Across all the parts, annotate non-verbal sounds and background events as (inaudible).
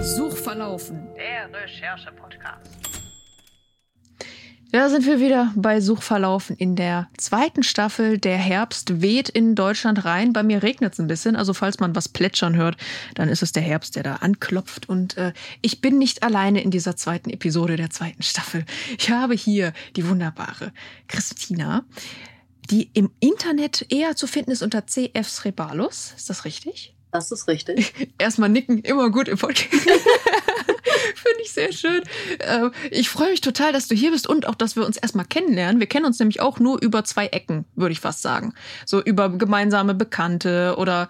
Suchverlaufen. Da sind wir wieder bei Suchverlaufen in der zweiten Staffel. Der Herbst weht in Deutschland rein. Bei mir regnet es ein bisschen. Also falls man was plätschern hört, dann ist es der Herbst, der da anklopft. Und äh, ich bin nicht alleine in dieser zweiten Episode der zweiten Staffel. Ich habe hier die wunderbare Christina, die im Internet eher zu finden ist unter CF Srebalus. Ist das richtig? Das ist richtig. (laughs) Erstmal nicken, immer gut im Podcast. (laughs) Finde ich sehr schön. Äh, ich freue mich total, dass du hier bist und auch, dass wir uns erstmal kennenlernen. Wir kennen uns nämlich auch nur über zwei Ecken, würde ich fast sagen. So über gemeinsame Bekannte oder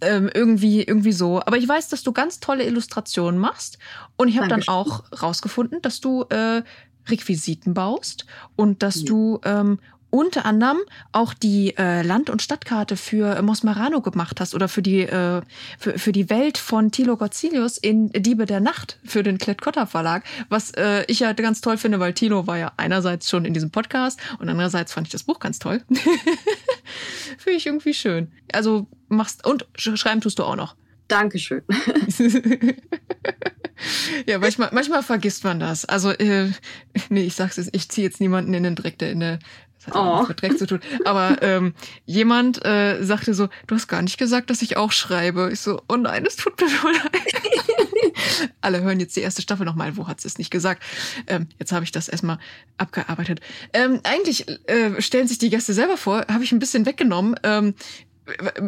ähm, irgendwie, irgendwie so. Aber ich weiß, dass du ganz tolle Illustrationen machst. Und ich habe dann auch rausgefunden, dass du äh, Requisiten baust und dass ja. du ähm, unter anderem auch die äh, Land- und Stadtkarte für Mosmarano gemacht hast oder für die, äh, für, für die Welt von Thilo Gotzilius in Diebe der Nacht für den Klett-Cotta Verlag, was äh, ich ja ganz toll finde, weil Thilo war ja einerseits schon in diesem Podcast und andererseits fand ich das Buch ganz toll. (laughs) finde ich irgendwie schön. Also machst und schreiben tust du auch noch. Dankeschön. (laughs) ja, manchmal, manchmal vergisst man das. Also, äh, nee, ich sag's jetzt, ich ziehe jetzt niemanden in den Dreck, der in der das hat oh. nichts mit Dreck zu tun. Aber ähm, jemand äh, sagte so, du hast gar nicht gesagt, dass ich auch schreibe. Ich so, oh nein, es tut mir so leid. (laughs) Alle hören jetzt die erste Staffel nochmal. Wo hat sie es nicht gesagt? Ähm, jetzt habe ich das erstmal abgearbeitet. Ähm, eigentlich äh, stellen sich die Gäste selber vor, habe ich ein bisschen weggenommen. Ähm,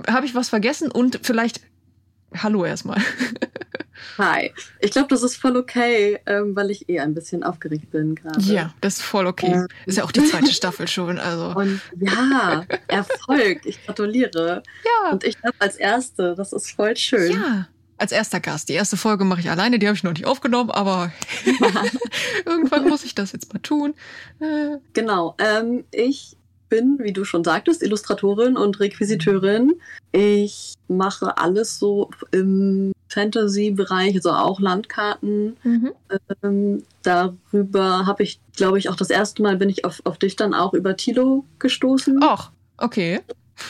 habe ich was vergessen und vielleicht Hallo erstmal. (laughs) Hi. Ich glaube, das ist voll okay, ähm, weil ich eh ein bisschen aufgeregt bin gerade. Ja, das ist voll okay. Ähm. Ist ja auch die zweite Staffel schon. Also. (laughs) Und ja, Erfolg. Ich gratuliere. Ja. Und ich glaube als Erste, das ist voll schön. Ja. Als erster Gast. Die erste Folge mache ich alleine, die habe ich noch nicht aufgenommen, aber (laughs) irgendwann muss ich das jetzt mal tun. Äh. Genau. Ähm, ich bin, wie du schon sagtest, Illustratorin und Requisiteurin. Ich mache alles so im Fantasy-Bereich, also auch Landkarten. Mhm. Ähm, darüber habe ich, glaube ich, auch das erste Mal bin ich auf, auf dich dann auch über Tilo gestoßen. Ach, okay.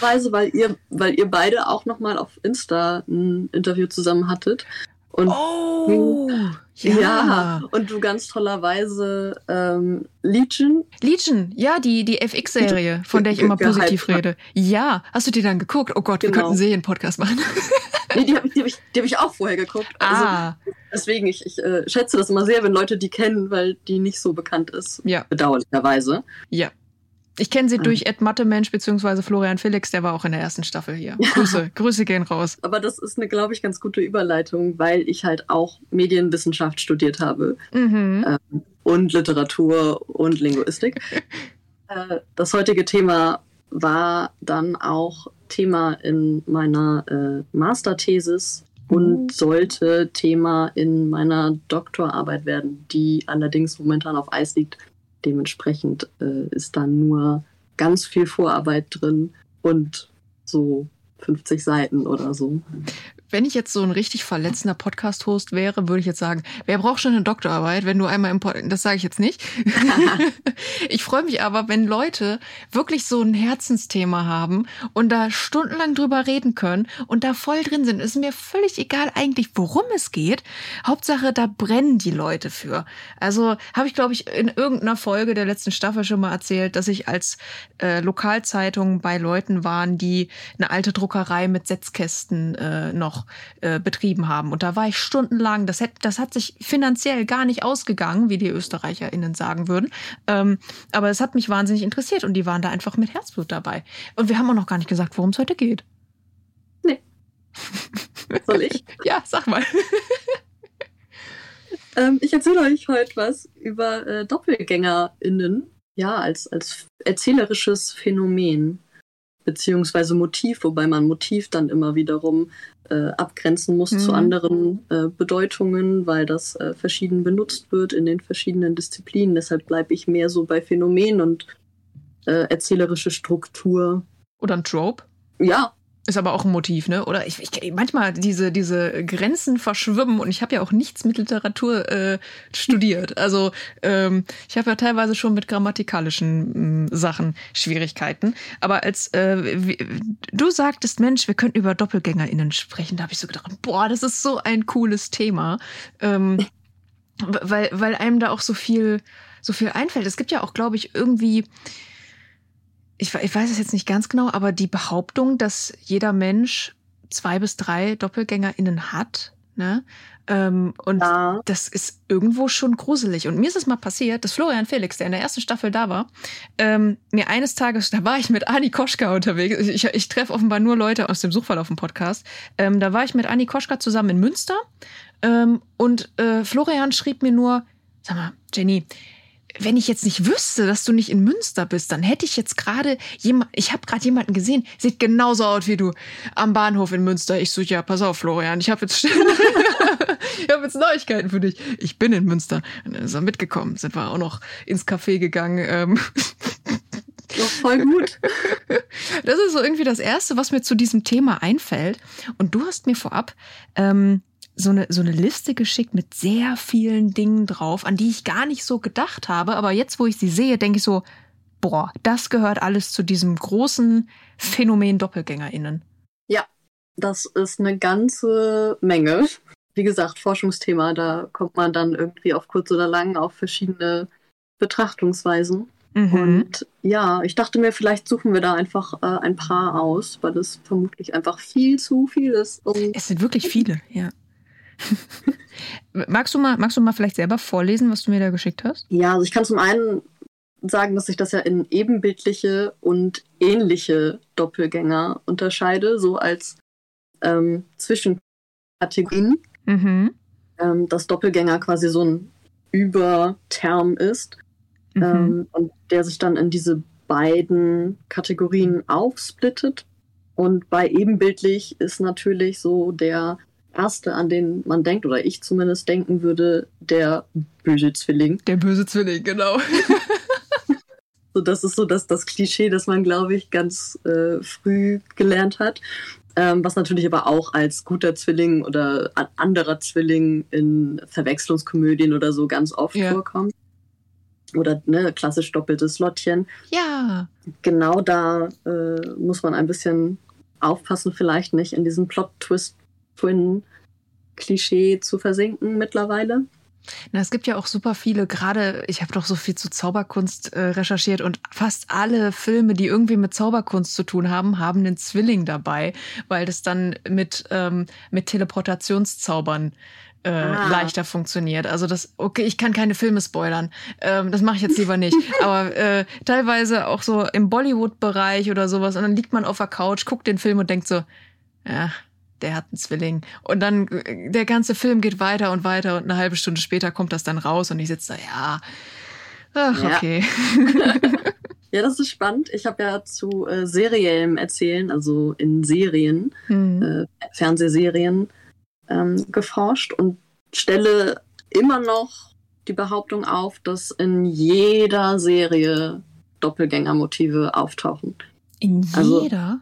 Weise, weil ihr, weil ihr beide auch nochmal auf Insta ein Interview zusammen hattet. Und oh, ja. ja. Und du ganz tollerweise ähm, Legion. Legion, ja, die, die FX-Serie, von der ich immer positiv rede. Ja, hast du die dann geguckt? Oh Gott, genau. wir könnten Serien-Podcast machen. (laughs) nee, die habe ich, die hab ich, hab ich auch vorher geguckt. Also, ah. Deswegen, ich, ich äh, schätze das immer sehr, wenn Leute die kennen, weil die nicht so bekannt ist. Ja. Bedauerlicherweise. Ja. Ich kenne sie durch Ed Mattemensch bzw. Florian Felix, der war auch in der ersten Staffel hier. Grüße, Grüße gehen raus. Aber das ist eine, glaube ich, ganz gute Überleitung, weil ich halt auch Medienwissenschaft studiert habe. Mhm. Ähm, und Literatur und Linguistik. (laughs) äh, das heutige Thema war dann auch Thema in meiner äh, Masterthesis und mhm. sollte Thema in meiner Doktorarbeit werden, die allerdings momentan auf Eis liegt, Dementsprechend äh, ist da nur ganz viel Vorarbeit drin und so 50 Seiten oder so wenn ich jetzt so ein richtig verletzender Podcast-Host wäre, würde ich jetzt sagen, wer braucht schon eine Doktorarbeit, wenn du einmal im Podcast, das sage ich jetzt nicht. (laughs) ich freue mich aber, wenn Leute wirklich so ein Herzensthema haben und da stundenlang drüber reden können und da voll drin sind. Ist mir völlig egal eigentlich, worum es geht. Hauptsache, da brennen die Leute für. Also habe ich, glaube ich, in irgendeiner Folge der letzten Staffel schon mal erzählt, dass ich als äh, Lokalzeitung bei Leuten waren, die eine alte Druckerei mit Setzkästen äh, noch noch äh, betrieben haben. Und da war ich stundenlang, das hat, das hat sich finanziell gar nicht ausgegangen, wie die ÖsterreicherInnen sagen würden. Ähm, aber es hat mich wahnsinnig interessiert und die waren da einfach mit Herzblut dabei. Und wir haben auch noch gar nicht gesagt, worum es heute geht. Nee. (laughs) Soll ich? ja, sag mal. (laughs) ähm, ich erzähle euch heute was über äh, DoppelgängerInnen. Ja, als, als erzählerisches Phänomen beziehungsweise Motiv, wobei man Motiv dann immer wiederum äh, abgrenzen muss mhm. zu anderen äh, Bedeutungen, weil das äh, verschieden benutzt wird in den verschiedenen Disziplinen. Deshalb bleibe ich mehr so bei Phänomen und äh, erzählerische Struktur. Oder ein Trope? Ja, Ist aber auch ein Motiv, ne? Oder ich, ich manchmal diese, diese Grenzen verschwimmen und ich habe ja auch nichts mit Literatur äh, studiert. (laughs) Also ähm, ich habe ja teilweise schon mit grammatikalischen äh, Sachen Schwierigkeiten. Aber als äh, wie, du sagtest, Mensch, wir könnten über DoppelgängerInnen sprechen, da habe ich so gedacht, boah, das ist so ein cooles Thema. Ähm, weil, weil einem da auch so viel, so viel einfällt. Es gibt ja auch, glaube ich, irgendwie ich, ich weiß es jetzt nicht ganz genau, aber die Behauptung, dass jeder Mensch zwei bis drei DoppelgängerInnen hat, ne? Ähm, und ja. das ist irgendwo schon gruselig. Und mir ist es mal passiert, dass Florian Felix, der in der ersten Staffel da war, ähm, mir eines Tages, da war ich mit Anni Koschka unterwegs. Ich, ich treffe offenbar nur Leute aus dem Suchverlauf im Podcast. Ähm, da war ich mit Anni Koschka zusammen in Münster. Ähm, und äh, Florian schrieb mir nur, sag mal, Jenny, wenn ich jetzt nicht wüsste, dass du nicht in Münster bist, dann hätte ich jetzt gerade jemand, ich habe gerade jemanden gesehen, sieht genauso aus wie du am Bahnhof in Münster. Ich so, ja, pass auf, Florian, ich habe jetzt, (laughs) ich habe jetzt Neuigkeiten für dich. Ich bin in Münster. Und dann ist er mitgekommen, sind wir auch noch ins Café gegangen. Ähm. Doch voll gut. Das ist so irgendwie das Erste, was mir zu diesem Thema einfällt. Und du hast mir vorab ähm, so eine, so eine Liste geschickt mit sehr vielen Dingen drauf, an die ich gar nicht so gedacht habe. Aber jetzt, wo ich sie sehe, denke ich so, boah, das gehört alles zu diesem großen Phänomen DoppelgängerInnen. Ja, das ist eine ganze Menge. Wie gesagt, Forschungsthema, da kommt man dann irgendwie auf kurz oder lang auf verschiedene Betrachtungsweisen. Mhm. Und ja, ich dachte mir, vielleicht suchen wir da einfach äh, ein paar aus, weil das vermutlich einfach viel zu viel ist. es sind wirklich viele, ja. (laughs) magst, du mal, magst du mal vielleicht selber vorlesen, was du mir da geschickt hast? Ja, also ich kann zum einen sagen, dass ich das ja in ebenbildliche und ähnliche Doppelgänger unterscheide, so als ähm, Zwischenkategorien. Mhm. Ähm, dass Doppelgänger quasi so ein Überterm ist mhm. ähm, und der sich dann in diese beiden Kategorien aufsplittet. Und bei ebenbildlich ist natürlich so der erste, an den man denkt, oder ich zumindest denken würde, der böse Zwilling. Der böse Zwilling, genau. (laughs) so, das ist so das, das Klischee, das man, glaube ich, ganz äh, früh gelernt hat. Ähm, was natürlich aber auch als guter Zwilling oder anderer Zwilling in Verwechslungskomödien oder so ganz oft ja. vorkommt. Oder ne, klassisch doppeltes Lottchen. Ja. Genau da äh, muss man ein bisschen aufpassen, vielleicht nicht in diesen Plot-Twist Twin-Klischee zu versinken mittlerweile. Na, es gibt ja auch super viele, gerade ich habe doch so viel zu Zauberkunst äh, recherchiert und fast alle Filme, die irgendwie mit Zauberkunst zu tun haben, haben einen Zwilling dabei, weil das dann mit, ähm, mit Teleportationszaubern äh, ah. leichter funktioniert. Also das, okay, ich kann keine Filme spoilern. Ähm, das mache ich jetzt lieber nicht. (laughs) Aber äh, teilweise auch so im Bollywood-Bereich oder sowas und dann liegt man auf der Couch, guckt den Film und denkt so, ja, der hat einen Zwilling. Und dann der ganze Film geht weiter und weiter und eine halbe Stunde später kommt das dann raus und ich sitze da, ja. Ach, ja. okay. (laughs) ja, das ist spannend. Ich habe ja zu äh, seriellem Erzählen, also in Serien, mhm. äh, Fernsehserien, ähm, geforscht und stelle immer noch die Behauptung auf, dass in jeder Serie Doppelgängermotive auftauchen. In also jeder? Also,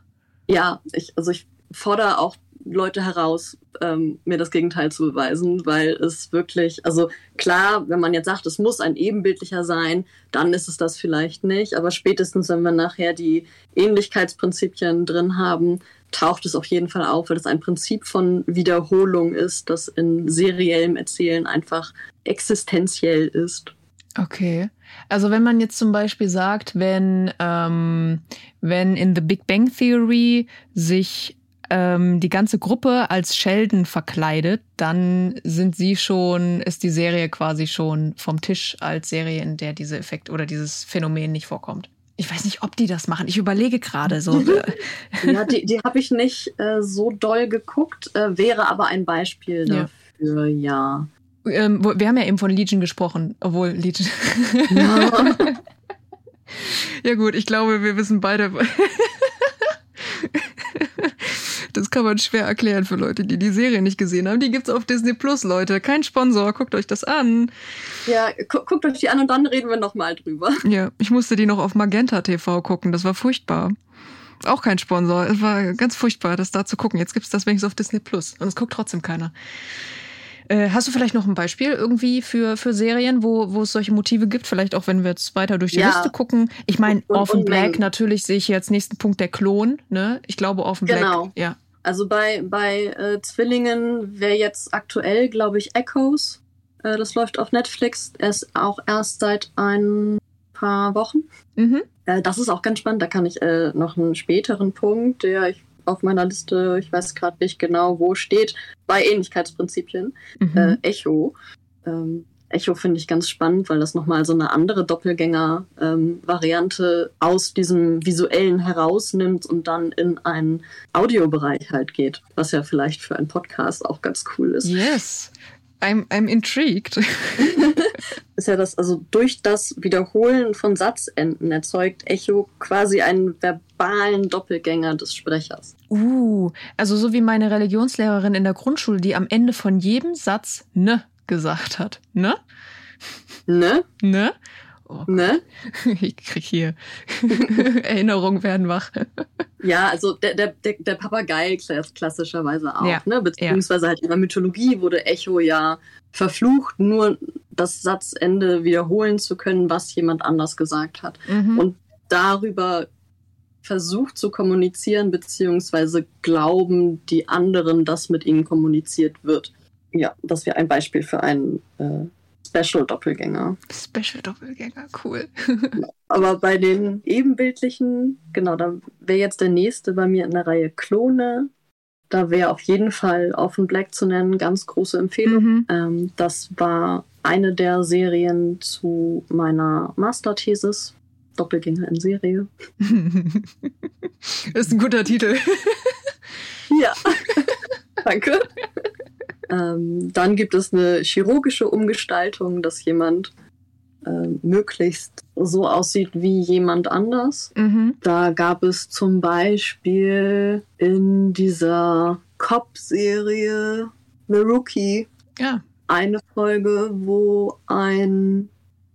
ja, ich, also ich fordere auch Leute heraus, ähm, mir das Gegenteil zu beweisen, weil es wirklich, also klar, wenn man jetzt sagt, es muss ein ebenbildlicher sein, dann ist es das vielleicht nicht, aber spätestens, wenn wir nachher die Ähnlichkeitsprinzipien drin haben, taucht es auf jeden Fall auf, weil es ein Prinzip von Wiederholung ist, das in seriellem Erzählen einfach existenziell ist. Okay. Also wenn man jetzt zum Beispiel sagt, wenn, ähm, wenn in The Big Bang Theory sich ähm, die ganze Gruppe als Sheldon verkleidet, dann sind sie schon, ist die Serie quasi schon vom Tisch als Serie, in der dieser Effekt oder dieses Phänomen nicht vorkommt. Ich weiß nicht, ob die das machen. Ich überlege gerade so. (laughs) ja, die, die habe ich nicht äh, so doll geguckt, äh, wäre aber ein Beispiel dafür, ja. ja. Ähm, wir haben ja eben von Legion gesprochen, obwohl Legion. Ja. (laughs) ja gut, ich glaube, wir wissen beide. Das kann man schwer erklären für Leute, die die Serie nicht gesehen haben. Die gibt's auf Disney Plus, Leute. Kein Sponsor. Guckt euch das an. Ja, gu guckt euch die an und dann reden wir nochmal drüber. Ja, ich musste die noch auf Magenta TV gucken. Das war furchtbar. Auch kein Sponsor. Es war ganz furchtbar, das da zu gucken. Jetzt gibt es das wenigstens auf Disney Plus. Und es guckt trotzdem keiner. Äh, hast du vielleicht noch ein Beispiel irgendwie für, für Serien, wo, wo es solche Motive gibt? Vielleicht auch, wenn wir jetzt weiter durch die ja. Liste gucken. Ich meine, Orphan Black, natürlich sehe ich jetzt nächsten Punkt der Klon. Ne? Ich glaube, Orphan genau. Black. Ja. Also bei, bei äh, Zwillingen wäre jetzt aktuell, glaube ich, Echoes. Äh, das läuft auf Netflix. Er ist auch erst seit ein paar Wochen. Mhm. Äh, das ist auch ganz spannend. Da kann ich äh, noch einen späteren Punkt, der ich auf meiner Liste, ich weiß gerade nicht genau, wo steht, bei Ähnlichkeitsprinzipien. Mhm. Äh, Echo. Ähm, Echo finde ich ganz spannend, weil das nochmal so eine andere Doppelgänger-Variante ähm, aus diesem visuellen herausnimmt und dann in einen Audiobereich halt geht, was ja vielleicht für einen Podcast auch ganz cool ist. Yes. I'm, I'm intrigued. (laughs) ist ja das, also durch das Wiederholen von Satzenden erzeugt Echo quasi einen verbalen Doppelgänger des Sprechers. Uh, also so wie meine Religionslehrerin in der Grundschule, die am Ende von jedem Satz ne gesagt hat. Ne? Ne? Ne? Oh, ne? (laughs) Ich krieg hier (laughs) Erinnerungen werden wach. Ja, also der, der, der Papagei klassischerweise auch, ja. ne? Beziehungsweise ja. halt in der Mythologie wurde Echo ja verflucht, nur das Satzende wiederholen zu können, was jemand anders gesagt hat. Mhm. Und darüber versucht zu kommunizieren, beziehungsweise glauben die anderen, dass mit ihnen kommuniziert wird. Ja, das wäre ein Beispiel für einen äh, Special-Doppelgänger. Special-Doppelgänger, cool. Aber bei den ebenbildlichen, genau, da wäre jetzt der nächste bei mir in der Reihe Klone. Da wäre auf jeden Fall Offen Black zu nennen, ganz große Empfehlung. Mhm. Ähm, das war eine der Serien zu meiner Masterthesis. Doppelgänger in Serie. (laughs) ist ein guter Titel. ja. (laughs) Danke. Ähm, dann gibt es eine chirurgische Umgestaltung, dass jemand äh, möglichst so aussieht wie jemand anders. Mhm. Da gab es zum Beispiel in dieser Cop-Serie The Rookie ja. eine Folge, wo ein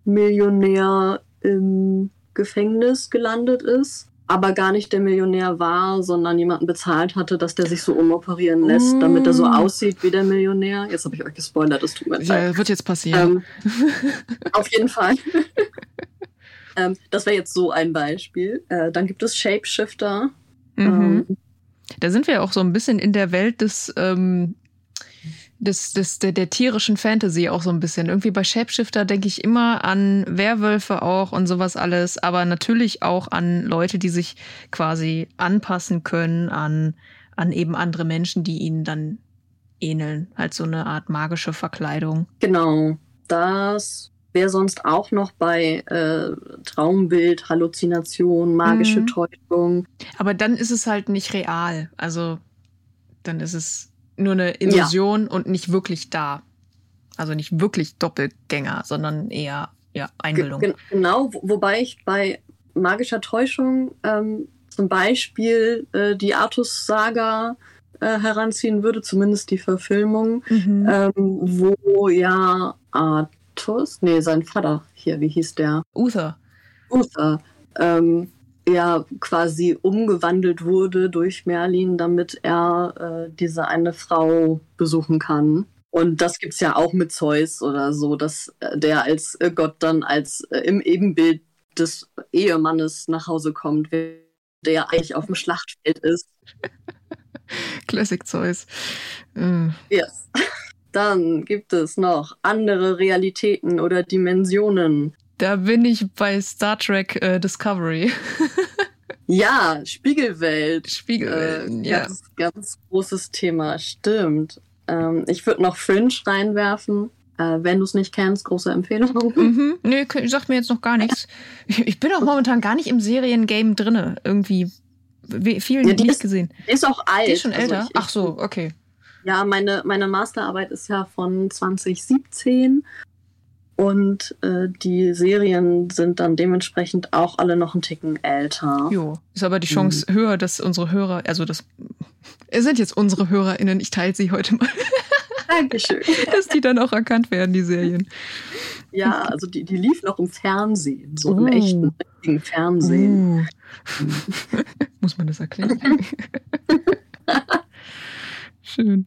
Millionär im Gefängnis gelandet ist aber gar nicht der Millionär war, sondern jemanden bezahlt hatte, dass der sich so umoperieren lässt, mm. damit er so aussieht wie der Millionär. Jetzt habe ich euch gespoilert, das tut mir leid. Ja, wird jetzt passieren. Ähm, auf jeden Fall. (laughs) ähm, das wäre jetzt so ein Beispiel. Äh, dann gibt es Shapeshifter. Mhm. Ähm, da sind wir ja auch so ein bisschen in der Welt des ähm, des, des, der, der tierischen Fantasy auch so ein bisschen. Irgendwie bei Shapeshifter denke ich immer an Werwölfe auch und sowas alles, aber natürlich auch an Leute, die sich quasi anpassen können an, an eben andere Menschen, die ihnen dann ähneln. Halt so eine Art magische Verkleidung. Genau. Das wäre sonst auch noch bei äh, Traumbild, Halluzination, magische mhm. Täuschung. Aber dann ist es halt nicht real. Also dann ist es nur eine Illusion ja. und nicht wirklich da. Also nicht wirklich Doppelgänger, sondern eher ja, Einbildung. Genau, wobei ich bei magischer Täuschung ähm, zum Beispiel äh, die Artus-Saga äh, heranziehen würde, zumindest die Verfilmung, mhm. ähm, wo ja Artus, nee, sein Vater hier, wie hieß der? Uther. Uther. Ähm, ja quasi umgewandelt wurde durch Merlin, damit er äh, diese eine Frau besuchen kann. Und das gibt es ja auch mit Zeus oder so, dass äh, der als äh, Gott dann als äh, im Ebenbild des Ehemannes nach Hause kommt, der eigentlich auf dem Schlachtfeld ist. (laughs) Classic Zeus. Mm. Yes. (laughs) Dann gibt es noch andere Realitäten oder Dimensionen. Da bin ich bei Star Trek äh, Discovery. (laughs) ja, Spiegelwelt. Spiegelwelt, äh, ja. Ganz, ganz großes Thema, stimmt. Ähm, ich würde noch Fringe reinwerfen. Äh, wenn du es nicht kennst, große Empfehlung. (laughs) Mhm. Nee, sagt mir jetzt noch gar nichts. Ich bin auch momentan gar nicht im Seriengame drinne. Irgendwie viel ja, nicht ist, gesehen. Die ist auch alt. Die ist schon also älter. Ich, Ach so, okay. Ja, meine, meine Masterarbeit ist ja von 2017 und äh, die Serien sind dann dementsprechend auch alle noch einen Ticken älter. Jo, ist aber die Chance mhm. höher, dass unsere Hörer, also das es sind jetzt unsere HörerInnen, ich teile sie heute mal. Dankeschön. (laughs) dass die dann auch erkannt werden, die Serien. Ja, also die, die lief noch im Fernsehen, so oh. im echten, Fernsehen. (laughs) Muss man das erklären? (laughs) Schön.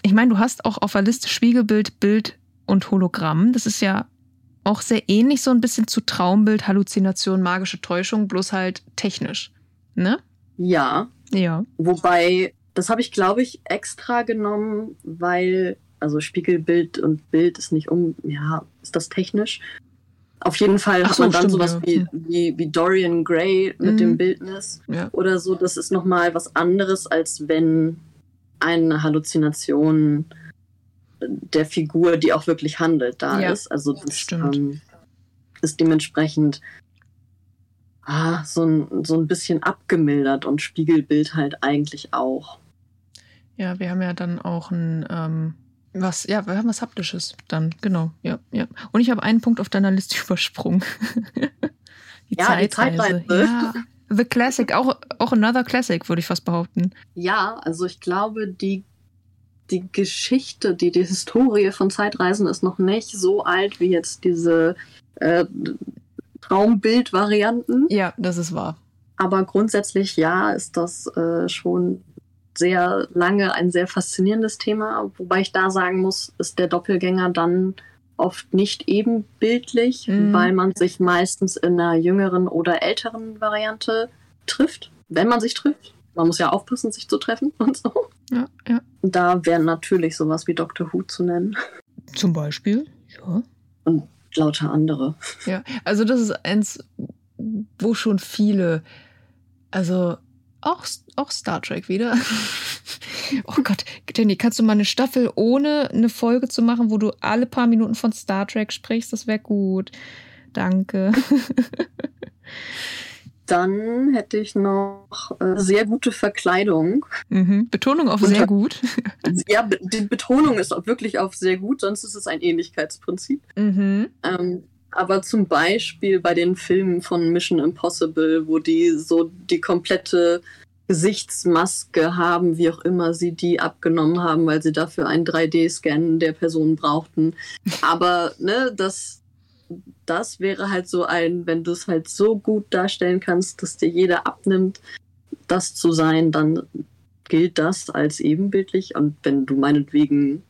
Ich meine, du hast auch auf der Liste Spiegelbild, Bild und Hologramm. Das ist ja auch sehr ähnlich so ein bisschen zu Traumbild, Halluzination, magische Täuschung, bloß halt technisch. Ne? Ja. Ja. Wobei, das habe ich, glaube ich, extra genommen, weil, also Spiegelbild und Bild ist nicht um, ja, ist das technisch? Auf jeden Fall Ach hat man dann stimmt, sowas ja. wie, wie, wie, Dorian Gray mit mhm. dem Bildnis ja. oder so. Das ist nochmal was anderes, als wenn eine Halluzination der Figur, die auch wirklich handelt, da ja, ist. Also das ähm, ist dementsprechend ah, so, ein, so ein bisschen abgemildert und Spiegelbild halt eigentlich auch. Ja, wir haben ja dann auch ein ähm, was, ja, wir haben was Haptisches dann, genau, ja, ja. Und ich habe einen Punkt auf deiner Liste (laughs) übersprungen. die ja, Zeitreise. Die Zeitreise. Ja. The Classic, auch, auch another Classic, würde ich fast behaupten. Ja, also ich glaube, die, die Geschichte, die, die Historie von Zeitreisen ist noch nicht so alt wie jetzt diese äh, Traumbildvarianten. Ja, das ist wahr. Aber grundsätzlich ja, ist das äh, schon sehr lange ein sehr faszinierendes Thema, wobei ich da sagen muss, ist der Doppelgänger dann oft nicht ebenbildlich, mhm. weil man sich meistens in einer jüngeren oder älteren Variante trifft, wenn man sich trifft. Man muss ja aufpassen, sich zu treffen (laughs) und so. Ja, ja. Da wäre natürlich sowas wie Dr. Who zu nennen. Zum Beispiel, ja. Und lauter andere. Ja, also das ist eins, wo schon viele, also auch, auch Star Trek wieder. (laughs) oh Gott, Danny, kannst du mal eine Staffel ohne eine Folge zu machen, wo du alle paar Minuten von Star Trek sprichst? Das wäre gut. Danke. (laughs) Dann hätte ich noch äh, sehr gute Verkleidung. Mhm. Betonung auf sehr gut. (laughs) ja, die Betonung ist auch wirklich auf sehr gut, sonst ist es ein Ähnlichkeitsprinzip. Mhm. Ähm, aber zum Beispiel bei den Filmen von Mission Impossible, wo die so die komplette Gesichtsmaske haben, wie auch immer sie die abgenommen haben, weil sie dafür einen 3D-Scan der Person brauchten. Aber ne, das, das wäre halt so ein, wenn du es halt so gut darstellen kannst, dass dir jeder abnimmt, das zu sein, dann gilt das als ebenbildlich. Und wenn du meinetwegen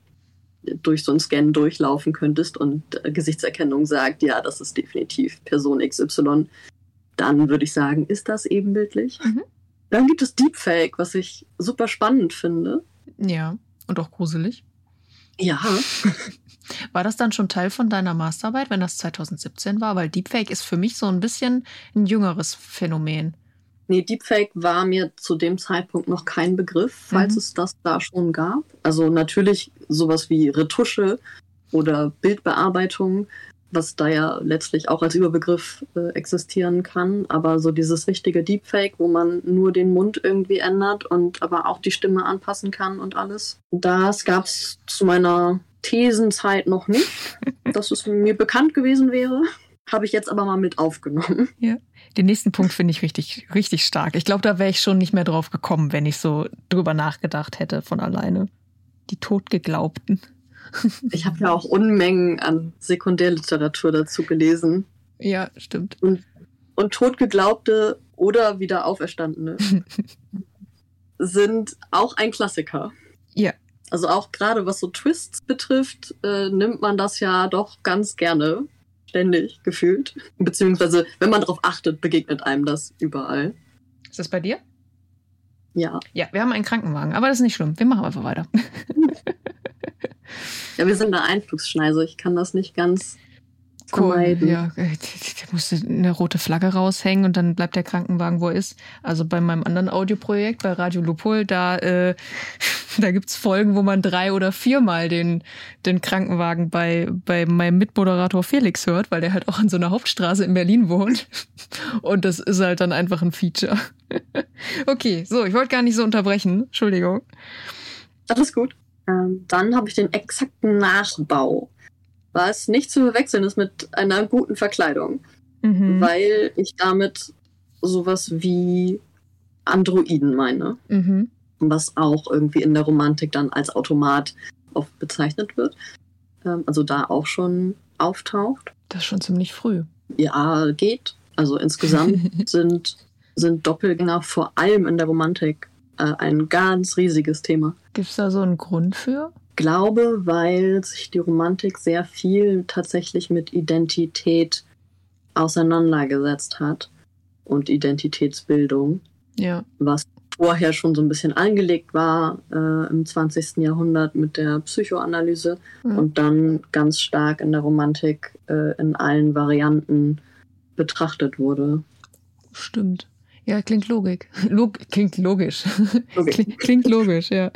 durch so einen Scan durchlaufen könntest und Gesichtserkennung sagt, ja, das ist definitiv Person XY, dann würde ich sagen, ist das ebenbildlich. Mhm. Dann gibt es Deepfake, was ich super spannend finde. Ja, und auch gruselig. Ja. (laughs) War das dann schon Teil von deiner Masterarbeit, wenn das 2017 war? Weil Deepfake ist für mich so ein bisschen ein jüngeres Phänomen. Nee, Deepfake war mir zu dem Zeitpunkt noch kein Begriff, falls mhm. es das da schon gab. Also natürlich sowas wie Retusche oder Bildbearbeitung, was da ja letztlich auch als Überbegriff äh, existieren kann. Aber so dieses richtige Deepfake, wo man nur den Mund irgendwie ändert und aber auch die Stimme anpassen kann und alles. Das gab es zu meiner Thesenzeit noch nicht, (laughs) dass es mir bekannt gewesen wäre. Habe ich jetzt aber mal mit aufgenommen. Ja. Den nächsten Punkt finde ich richtig, richtig stark. Ich glaube, da wäre ich schon nicht mehr drauf gekommen, wenn ich so drüber nachgedacht hätte von alleine. Die Totgeglaubten. (laughs) Ich habe ja auch Unmengen an Sekundärliteratur dazu gelesen. Ja, stimmt. Und, und Totgeglaubte oder wieder Auferstandene (laughs) sind auch ein Klassiker. Ja. Also auch gerade was so Twists betrifft, äh, nimmt man das ja doch ganz gerne ständig gefühlt. Beziehungsweise, wenn man darauf achtet, begegnet einem das überall. Ist das bei dir? Ja. Ja, wir haben einen Krankenwagen, aber das ist nicht schlimm. Wir machen einfach weiter. ja, wir sind eine Einflugsschneise. Ich kann das nicht ganz Cool. Ja, der musste eine rote Flagge raushängen und dann bleibt der Krankenwagen, wo er ist. Also bei meinem anderen Audioprojekt, bei Radio Lupol, da, äh, (laughs) da gibt's Folgen, wo man drei oder viermal den, den Krankenwagen bei, bei meinem Mitmoderator Felix hört, weil der halt auch an so einer Hauptstraße in Berlin wohnt. (laughs) Und das ist halt dann einfach ein Feature. (laughs) okay, so, ich wollte gar nicht so unterbrechen. Entschuldigung. Alles gut. Ähm, dann habe ich den exakten Nachbau was nicht zu verwechseln ist mit einer guten Verkleidung. Mhm. Weil ich damit sowas wie Androiden meine. Mhm. Was auch irgendwie in der Romantik dann als Automat oft bezeichnet wird. Ähm, also da auch schon auftaucht. Das ist schon ziemlich früh. Ja, geht. Also insgesamt (laughs) sind sind Doppelgänger vor allem in der Romantik äh, ein ganz riesiges Thema. Gibt es da so einen Grund für? Ich glaube, weil sich die Romantik sehr viel tatsächlich mit Identität auseinandergesetzt hat und Identitätsbildung. Ja. Was vorher schon so ein bisschen angelegt war äh, im 20. Jahrhundert mit der Psychoanalyse mhm. und dann ganz stark in der Romantik äh, in allen Varianten betrachtet wurde. Stimmt. Ja, klingt logik. (laughs) Log klingt logisch. Logik. klingt logisch, ja.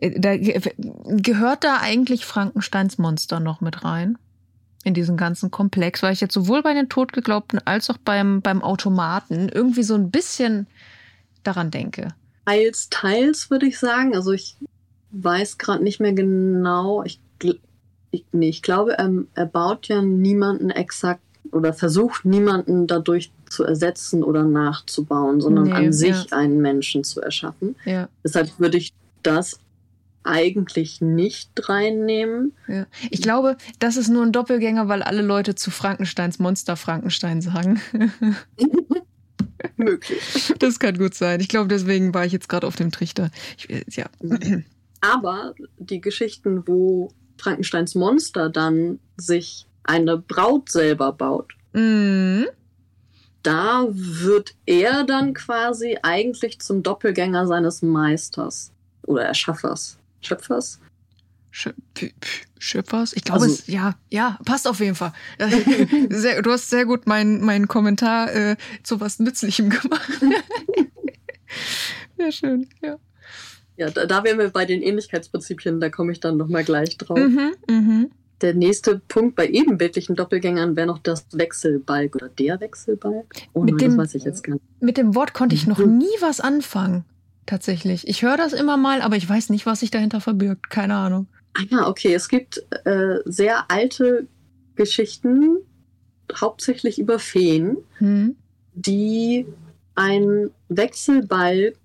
Da, gehört da eigentlich Frankensteins Monster noch mit rein? In diesen ganzen Komplex, weil ich jetzt sowohl bei den Todgeglaubten als auch beim, beim Automaten irgendwie so ein bisschen daran denke. Teils, teils würde ich sagen. Also ich weiß gerade nicht mehr genau. Ich, ich, nee, ich glaube, er, er baut ja niemanden exakt oder versucht niemanden dadurch zu ersetzen oder nachzubauen, sondern nee, an sich ja. einen Menschen zu erschaffen. Ja. Deshalb würde ich das eigentlich nicht reinnehmen. Ja. Ich glaube, das ist nur ein Doppelgänger, weil alle Leute zu Frankensteins Monster Frankenstein sagen. (laughs) Möglich. Das kann gut sein. Ich glaube, deswegen war ich jetzt gerade auf dem Trichter. Ich, äh, ja. Aber die Geschichten, wo Frankensteins Monster dann sich eine Braut selber baut, mhm. da wird er dann quasi eigentlich zum Doppelgänger seines Meisters oder Erschaffers. Schöpfers? Schöpfers? Ich glaube, also, es, ja, ja, passt auf jeden Fall. (laughs) Sehr, du hast sehr gut meinen mein Kommentar äh, zu was Nützlichem gemacht. (laughs) Sehr schön, ja. Ja, da, da wären wir bei den Ähnlichkeitsprinzipien, da komme ich dann nochmal gleich drauf. Mhm, mh. Der nächste Punkt bei ebenbildlichen Doppelgängern wäre noch das Wechselbalg oder der Wechselbalg. Oh mit nein, dem, das weiß ich jetzt gar nicht. Mit dem Wort konnte ich noch mhm. nie was anfangen tatsächlich. Ich höre das immer mal, aber ich weiß nicht, was sich dahinter verbirgt. Keine Ahnung. Ah ja, okay. Es gibt äh, sehr alte Geschichten, hauptsächlich über Feen, hm. die ein Wechselbalg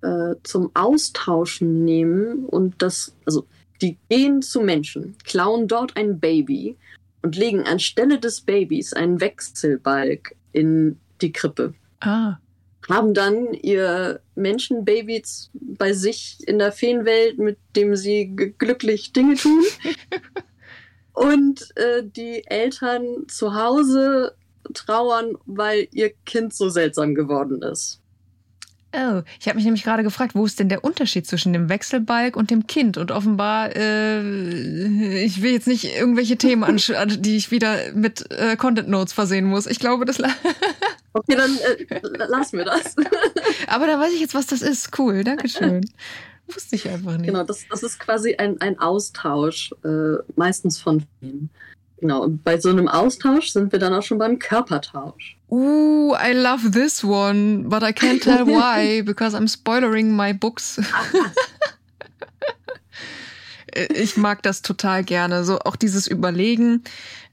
äh, zum Austauschen nehmen und das, also die gehen zu Menschen, klauen dort ein Baby und legen anstelle des Babys einen Wechselbalg in die Krippe. Ah haben dann ihr Menschenbaby bei sich in der Feenwelt, mit dem sie glücklich Dinge tun. (laughs) Und äh, die Eltern zu Hause trauern, weil ihr Kind so seltsam geworden ist. Oh, ich habe mich nämlich gerade gefragt, wo ist denn der Unterschied zwischen dem Wechselbalg und dem Kind? Und offenbar, äh, ich will jetzt nicht irgendwelche Themen, (laughs) die ich wieder mit äh, Content Notes versehen muss. Ich glaube, das. (laughs) okay, dann äh, lassen wir das. (laughs) Aber da weiß ich jetzt, was das ist. Cool, Dankeschön. Wusste ich einfach nicht. Genau, das, das ist quasi ein, ein Austausch, äh, meistens von Filmen. Genau, und bei so einem Austausch sind wir dann auch schon beim Körpertausch. Ooh, I love this one, but I can't tell (laughs) why, because I'm spoilering my books. (laughs) ich mag das total gerne. So auch dieses Überlegen,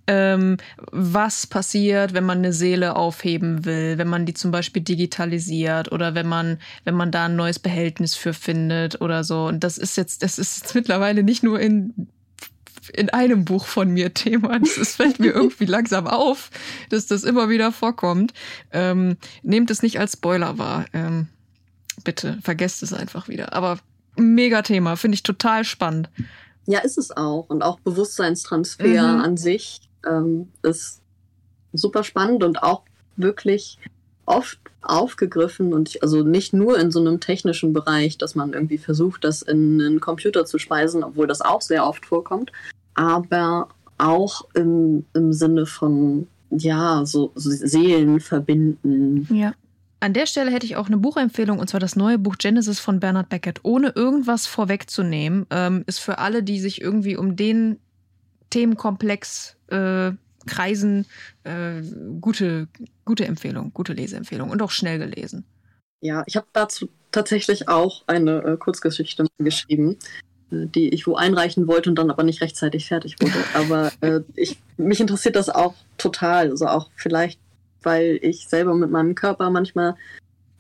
ähm, was passiert, wenn man eine Seele aufheben will, wenn man die zum Beispiel digitalisiert oder wenn man, wenn man da ein neues Behältnis für findet oder so. Und das ist jetzt, das ist jetzt mittlerweile nicht nur in in einem Buch von mir Thema. (laughs) Es fällt mir irgendwie langsam auf, dass das immer wieder vorkommt. Ähm, nehmt es nicht als Spoiler wahr. Ähm, bitte, vergesst es einfach wieder. Aber mega Thema, finde ich total spannend. Ja, ist es auch. Und auch Bewusstseinstransfer mhm. an sich ähm, ist super spannend und auch wirklich oft aufgegriffen und ich, also nicht nur in so einem technischen Bereich, dass man irgendwie versucht, das in einen Computer zu speisen, obwohl das auch sehr oft vorkommt, aber auch im, im Sinne von, ja, so, so Seelen verbinden. Ja. An der Stelle hätte ich auch eine Buchempfehlung, und zwar das neue Buch Genesis von Bernard Beckett. Ohne irgendwas vorwegzunehmen, ähm, ist für alle, die sich irgendwie um den Themenkomplex äh, kreisen, äh, gute, gute Empfehlung, gute Leseempfehlung und auch schnell gelesen. Ja, ich habe dazu tatsächlich auch eine äh, Kurzgeschichte geschrieben, die ich wo einreichen wollte und dann aber nicht rechtzeitig fertig wurde. (laughs) Aber äh, ich, mich interessiert das auch total. Also auch vielleicht, weil ich selber mit meinem Körper manchmal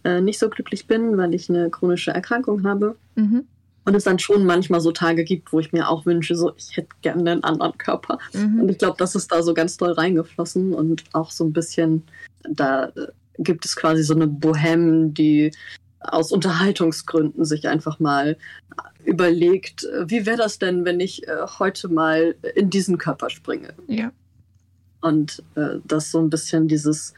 äh, nicht so glücklich bin, weil ich eine chronische Erkrankung habe. Mhm. Und es dann schon manchmal so Tage gibt, wo ich mir auch wünsche, so ich hätte gerne einen anderen Körper. Mhm. Und ich glaube, das ist da so ganz doll reingeflossen und auch so ein bisschen, da gibt es quasi so eine Bohème, die aus Unterhaltungsgründen sich einfach mal überlegt, wie wäre das denn, wenn ich äh, heute mal in diesen Körper springe? Ja. Und äh, das so ein bisschen dieses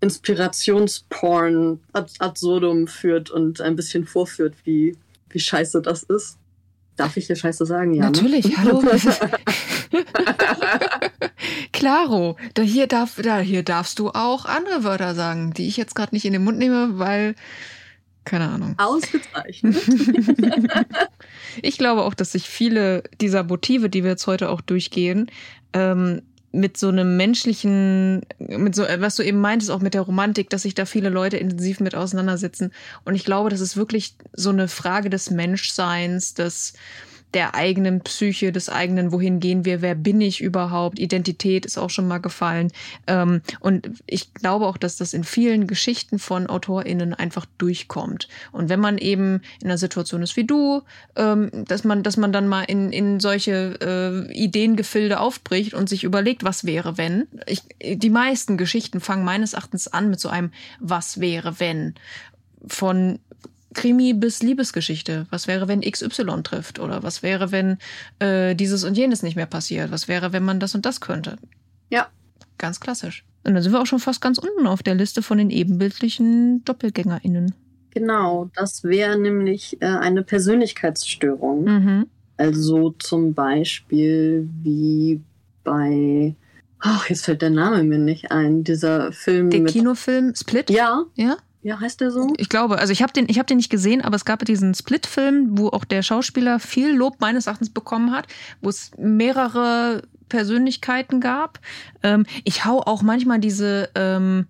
Inspirationsporn ad absurdum führt und ein bisschen vorführt, wie, wie scheiße das ist. Darf ich hier Scheiße sagen? Ja. Ne? Natürlich, ne? (laughs) hallo. Klaro, da hier, darf, da hier darfst du auch andere Wörter sagen, die ich jetzt gerade nicht in den Mund nehme, weil keine Ahnung. Ausgezeichnet. (laughs) ich glaube auch, dass sich viele dieser Motive, die wir jetzt heute auch durchgehen, ähm, mit so einem menschlichen, mit so, was du eben meintest, auch mit der Romantik, dass sich da viele Leute intensiv mit auseinandersetzen. Und ich glaube, das ist wirklich so eine Frage des Menschseins, des, der eigenen Psyche, des eigenen, wohin gehen wir, wer bin ich überhaupt, Identität ist auch schon mal gefallen. Ähm, und ich glaube auch, dass das in vielen Geschichten von AutorInnen einfach durchkommt. Und wenn man eben in einer Situation ist wie du, ähm, dass man, dass man dann mal in, in solche äh, Ideengefilde aufbricht und sich überlegt, was wäre, wenn. Ich, die meisten Geschichten fangen meines Erachtens an mit so einem Was wäre, wenn von Krimi bis Liebesgeschichte. Was wäre, wenn XY trifft? Oder was wäre, wenn äh, dieses und jenes nicht mehr passiert? Was wäre, wenn man das und das könnte? Ja. Ganz klassisch. Und dann sind wir auch schon fast ganz unten auf der Liste von den ebenbildlichen DoppelgängerInnen. Genau, das wäre nämlich äh, eine Persönlichkeitsstörung. Mhm. Also zum Beispiel wie bei Ach, jetzt fällt der Name mir nicht ein. Dieser Film. Der Kinofilm Split? Ja. Ja. Ja, heißt der so? Ich glaube, also ich habe den, hab den nicht gesehen, aber es gab diesen Split-Film, wo auch der Schauspieler viel Lob meines Erachtens bekommen hat, wo es mehrere Persönlichkeiten gab. Ähm, ich hau auch manchmal diese, ähm,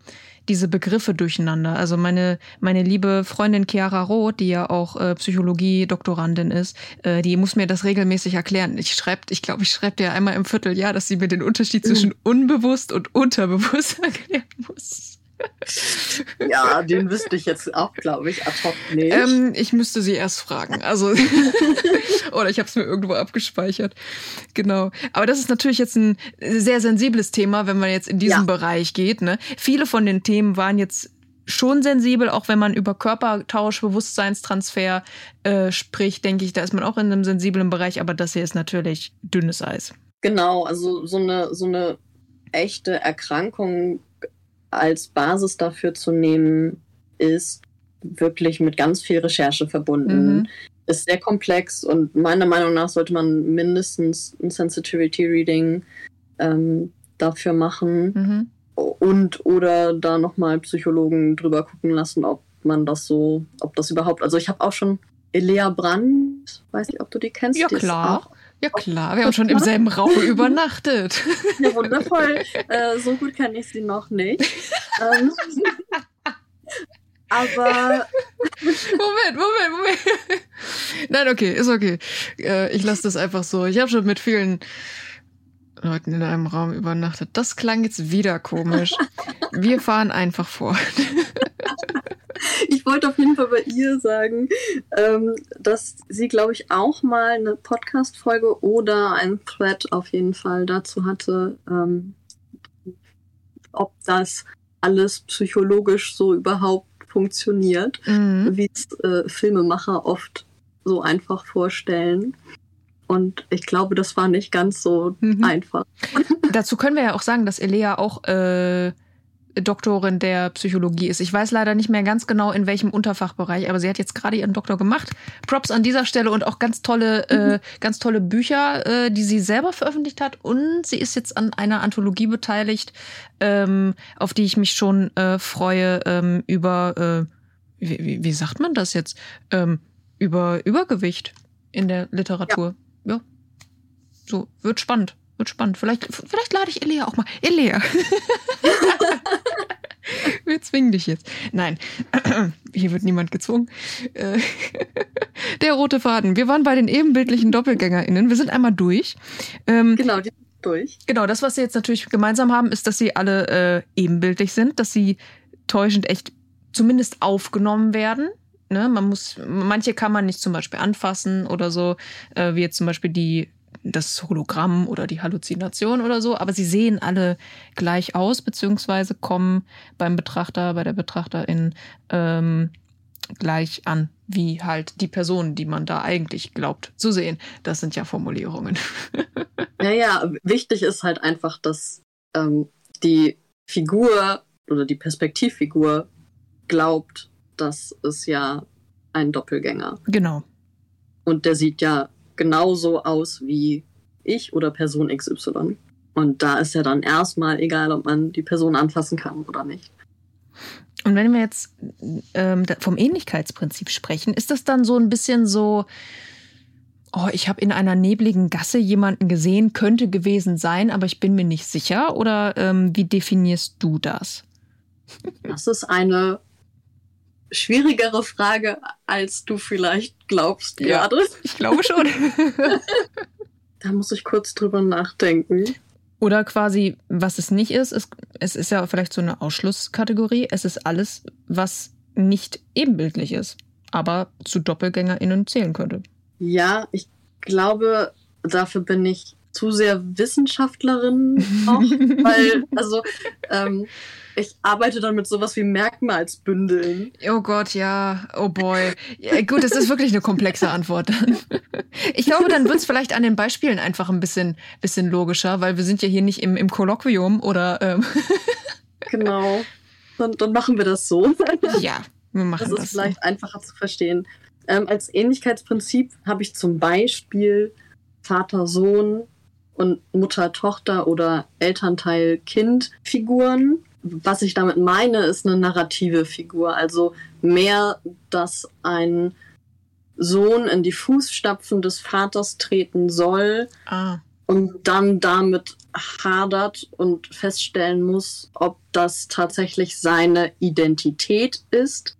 diese Begriffe durcheinander. Also meine, meine liebe Freundin Chiara Roth, die ja auch äh, Psychologie-Doktorandin ist, äh, die muss mir das regelmäßig erklären. Ich schreibe, ich glaube, ich schreibe dir einmal im Vierteljahr, dass sie mir den Unterschied zwischen uh. unbewusst und unterbewusst (laughs) erklären muss (laughs) ja, den wüsste ich jetzt auch, glaube ich, ad hoc nicht. Ähm, ich müsste sie erst fragen. Also, (laughs) oder ich habe es mir irgendwo abgespeichert. Genau. Aber das ist natürlich jetzt ein sehr sensibles Thema, wenn man jetzt in diesen ja. Bereich geht. Ne? Viele von den Themen waren jetzt schon sensibel, auch wenn man über Körpertausch, Bewusstseinstransfer äh, spricht, denke ich, da ist man auch in einem sensiblen Bereich, aber das hier ist natürlich dünnes Eis. Genau, also so eine, so eine echte Erkrankung als Basis dafür zu nehmen, ist wirklich mit ganz viel Recherche verbunden. Mhm. Ist sehr komplex und meiner Meinung nach sollte man mindestens ein Sensitivity Reading ähm, dafür machen mhm. und oder da nochmal Psychologen drüber gucken lassen, ob man das so, ob das überhaupt, also ich habe auch schon Elea Brand, weiß nicht, ob du die kennst. Ja, klar. Ja klar, wir haben schon im selben Raum (laughs) übernachtet. Ja, wundervoll. Äh, so gut kenne ich sie noch nicht. Ähm, (laughs) aber. Moment, Moment, Moment. Nein, okay, ist okay. Äh, ich lasse das einfach so. Ich habe schon mit vielen Leuten in einem Raum übernachtet. Das klang jetzt wieder komisch. Wir fahren einfach fort. ich wollte auf jeden Fall bei ihr sagen, ähm, dass sie, glaube ich, auch mal eine Podcast-Folge oder ein Thread auf jeden Fall dazu hatte, ähm, ob das alles psychologisch so überhaupt funktioniert, mhm. wie es äh, Filmemacher oft so einfach vorstellen. Und ich glaube, das war nicht ganz so mhm. einfach. (laughs) Dazu können wir ja auch sagen, dass Elea auch äh, Doktorin der Psychologie ist. Ich weiß leider nicht mehr ganz genau, in welchem Unterfachbereich, aber sie hat jetzt gerade ihren Doktor gemacht. Props an dieser Stelle und auch ganz tolle, äh, mhm. äh, ganz tolle Bücher, äh, die sie selber veröffentlicht hat. Und sie ist jetzt an einer Anthologie beteiligt, ähm, auf die ich mich schon äh, freue, ähm, über, äh, wie, wie, sagt man das jetzt? Ähm, über Übergewicht in der Literatur. Ja. Ja. So, wird spannend. Wird spannend. Vielleicht, vielleicht lade ich Elea auch mal. Elea. (laughs) Wir zwingen dich jetzt. Nein, (clears throat) hier wird niemand gezwungen. Äh, (laughs) der rote Faden. Wir waren bei den ebenbildlichen DoppelgängerInnen. Wir sind einmal durch. Ähm, genau, die sind durch. Genau, das, was sie jetzt natürlich gemeinsam haben, ist, dass sie alle äh, ebenbildlich sind, dass sie täuschend echt zumindest aufgenommen werden. Ne? Man muss, manche kann man nicht zum Beispiel anfassen oder so, äh, wie jetzt zum Beispiel die das Hologramm oder die Halluzination oder so, aber sie sehen alle gleich aus, beziehungsweise kommen beim Betrachter, bei der Betrachterin ähm, gleich an, wie halt die Person, die man da eigentlich glaubt zu sehen. Das sind ja Formulierungen. (laughs) ja, ja, wichtig ist halt einfach, dass ähm, die Figur oder die Perspektivfigur glaubt, dass es ja ein Doppelgänger. Genau. Und der sieht ja genauso aus wie ich oder Person XY. Und da ist ja dann erstmal egal, ob man die Person anfassen kann oder nicht. Und wenn wir jetzt ähm, vom Ähnlichkeitsprinzip sprechen, ist das dann so ein bisschen so, oh, ich habe in einer nebligen Gasse jemanden gesehen, könnte gewesen sein, aber ich bin mir nicht sicher? Oder ähm, wie definierst du das? Das ist eine schwierigere Frage, als du vielleicht glaubst ja, gerade. Ich glaube schon. (laughs) da muss ich kurz drüber nachdenken. Oder quasi, was es nicht ist, ist, es ist ja vielleicht so eine Ausschlusskategorie. Es ist alles, was nicht ebenbildlich ist, aber zu DoppelgängerInnen zählen könnte. Ja, ich glaube, dafür bin ich zu sehr Wissenschaftlerin auch, (laughs) weil, also, ähm, ich arbeite dann mit sowas wie Merkmalsbündeln. Oh Gott, ja. Oh boy. Ja, gut, das ist wirklich eine komplexe Antwort. Ich glaube, dann wird es vielleicht an den Beispielen einfach ein bisschen, bisschen logischer, weil wir sind ja hier nicht im, im Kolloquium oder. Ähm (laughs) Genau. Dann, dann machen wir das so. Ja, wir machen das. Das ist vielleicht so. einfacher zu verstehen. Ähm, als Ähnlichkeitsprinzip habe ich zum Beispiel Vater-Sohn und Mutter-Tochter oder Elternteil-Kind-Figuren was ich damit meine, ist eine narrative Figur. Also mehr, dass ein Sohn in die Fußstapfen des Vaters treten soll ah. und dann damit hadert und feststellen muss, ob das tatsächlich seine Identität ist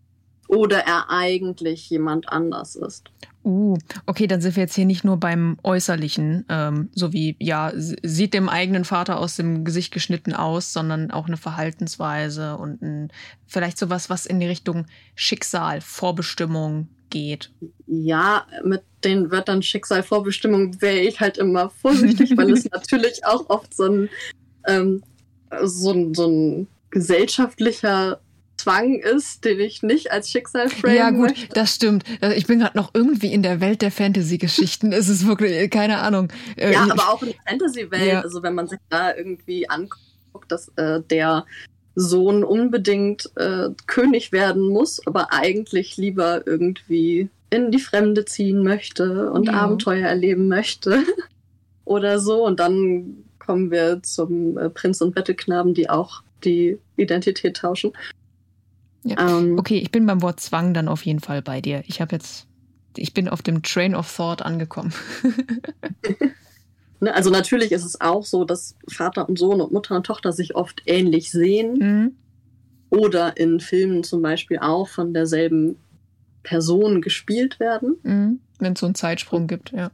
oder er eigentlich jemand anders ist. Uh, okay, dann sind wir jetzt hier nicht nur beim Äußerlichen, ähm, so wie, ja, sieht dem eigenen Vater aus dem Gesicht geschnitten aus, sondern auch eine Verhaltensweise und ein, vielleicht sowas, was in die Richtung Schicksal, Vorbestimmung geht. Ja, mit den Wörtern Schicksal, Vorbestimmung wäre ich halt immer vorsichtig, weil es (laughs) natürlich auch oft so ein, ähm, so ein, so ein gesellschaftlicher Zwang ist, den ich nicht als Schicksal frame. Ja, gut, möchte. das stimmt. Also ich bin gerade noch irgendwie in der Welt der Fantasy-Geschichten. es ist wirklich, keine Ahnung. Äh, ja, aber auch in der Fantasy-Welt, ja. also wenn man sich da irgendwie anguckt, dass äh, der Sohn unbedingt äh, König werden muss, aber eigentlich lieber irgendwie in die Fremde ziehen möchte und ja. Abenteuer erleben möchte (laughs) oder so. Und dann kommen wir zum äh, Prinz und Bettelknaben, die auch die Identität tauschen. Ja. Ähm, okay, ich bin beim Wort Zwang dann auf jeden Fall bei dir. Ich habe jetzt, ich bin auf dem Train of Thought angekommen. (laughs) Ne, also natürlich ist es auch so, dass Vater und Sohn und Mutter und Tochter sich oft ähnlich sehen. Mhm. Oder in Filmen zum Beispiel auch von derselben Person gespielt werden. Mhm. Wenn es so einen Zeitsprung gibt, ja.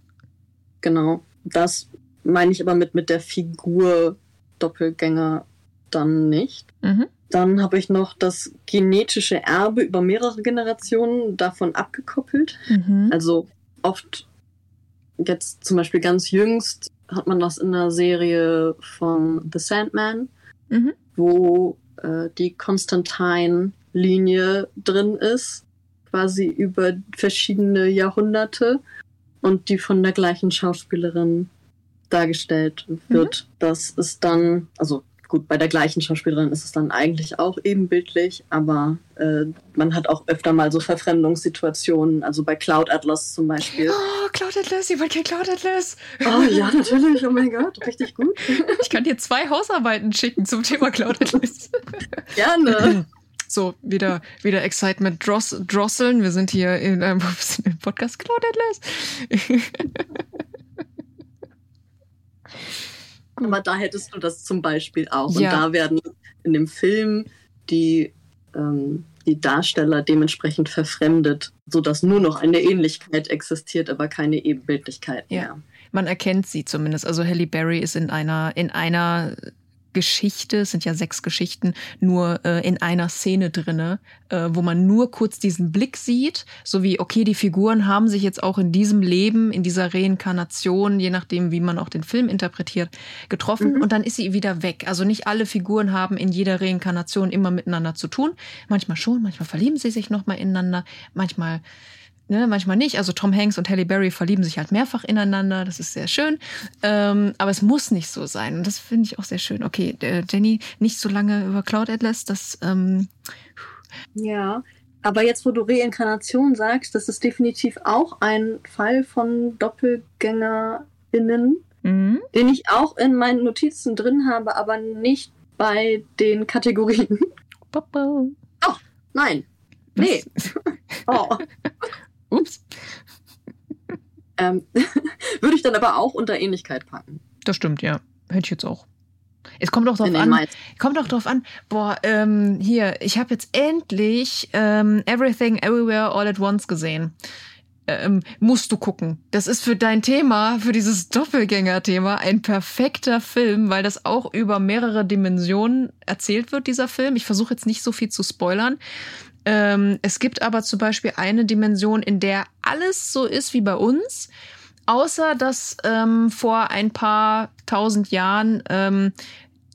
Genau. Das meine ich aber mit, mit der Figur Doppelgänger dann nicht. Mhm. Dann habe ich noch das genetische Erbe über mehrere Generationen davon abgekoppelt. Mhm. Also oft, jetzt zum Beispiel ganz jüngst, hat man das in der Serie von The Sandman, mhm. wo äh, die Constantine-Linie drin ist, quasi über verschiedene Jahrhunderte und die von der gleichen Schauspielerin dargestellt wird. Mhm. Das ist dann, also Gut, bei der gleichen Schauspielerin ist es dann eigentlich auch ebenbildlich, aber äh, man hat auch öfter mal so Verfremdungssituationen, also bei Cloud Atlas zum Beispiel. Oh, Cloud Atlas, ihr wollt kein Cloud Atlas. Oh ja, natürlich, oh mein Gott, richtig gut. Ich kann dir zwei Hausarbeiten schicken zum Thema Cloud Atlas. Gerne. So, wieder, wieder Excitement dross, drosseln. Wir sind hier in einem (laughs) Podcast Cloud Atlas. Aber da hättest du das zum Beispiel auch. Ja. Und da werden in dem Film die, ähm, die Darsteller dementsprechend verfremdet, sodass nur noch eine Ähnlichkeit existiert, aber keine Ebenbildlichkeit mehr. Ja. Man erkennt sie zumindest. Also Halle Berry ist in einer, in einer Geschichte, es sind ja sechs Geschichten, nur äh, in einer Szene drinne, äh, wo man nur kurz diesen Blick sieht, so wie, okay, die Figuren haben sich jetzt auch in diesem Leben, in dieser Reinkarnation, je nachdem, wie man auch den Film interpretiert, getroffen mhm. und dann ist sie wieder weg. Also nicht alle Figuren haben in jeder Reinkarnation immer miteinander zu tun. Manchmal schon, manchmal verlieben sie sich nochmal ineinander, manchmal ne, manchmal nicht. Also Tom Hanks und Halle Berry verlieben sich halt mehrfach ineinander. Das ist sehr schön. Ähm, aber es muss nicht so sein. Und das finde ich auch sehr schön. Okay, äh, Jenny, nicht so lange über Cloud Atlas. Das. Ähm, ja. Aber jetzt, wo du Reinkarnation sagst, das ist definitiv auch ein Fall von DoppelgängerInnen, mhm. den ich auch in meinen Notizen drin habe, aber nicht bei den Kategorien. Papa. Oh, nein. Nee. (laughs) oh. Ups. ähm, (laughs) würde ich dann aber auch unter Ähnlichkeit packen. Das stimmt, ja. Hätte ich jetzt auch. Es kommt auch drauf an. Kommt auch drauf an. Boah, ähm, hier, ich habe jetzt endlich ähm, Everything Everywhere All at Once gesehen. Ähm, musst du gucken. Das ist für dein Thema, für dieses Doppelgänger-Thema, ein perfekter Film, weil das auch über mehrere Dimensionen erzählt wird, dieser Film. Ich versuche jetzt nicht so viel zu spoilern. Ähm, es gibt aber zum Beispiel eine Dimension, in der alles so ist wie bei uns, außer dass ähm, vor ein paar tausend Jahren ähm,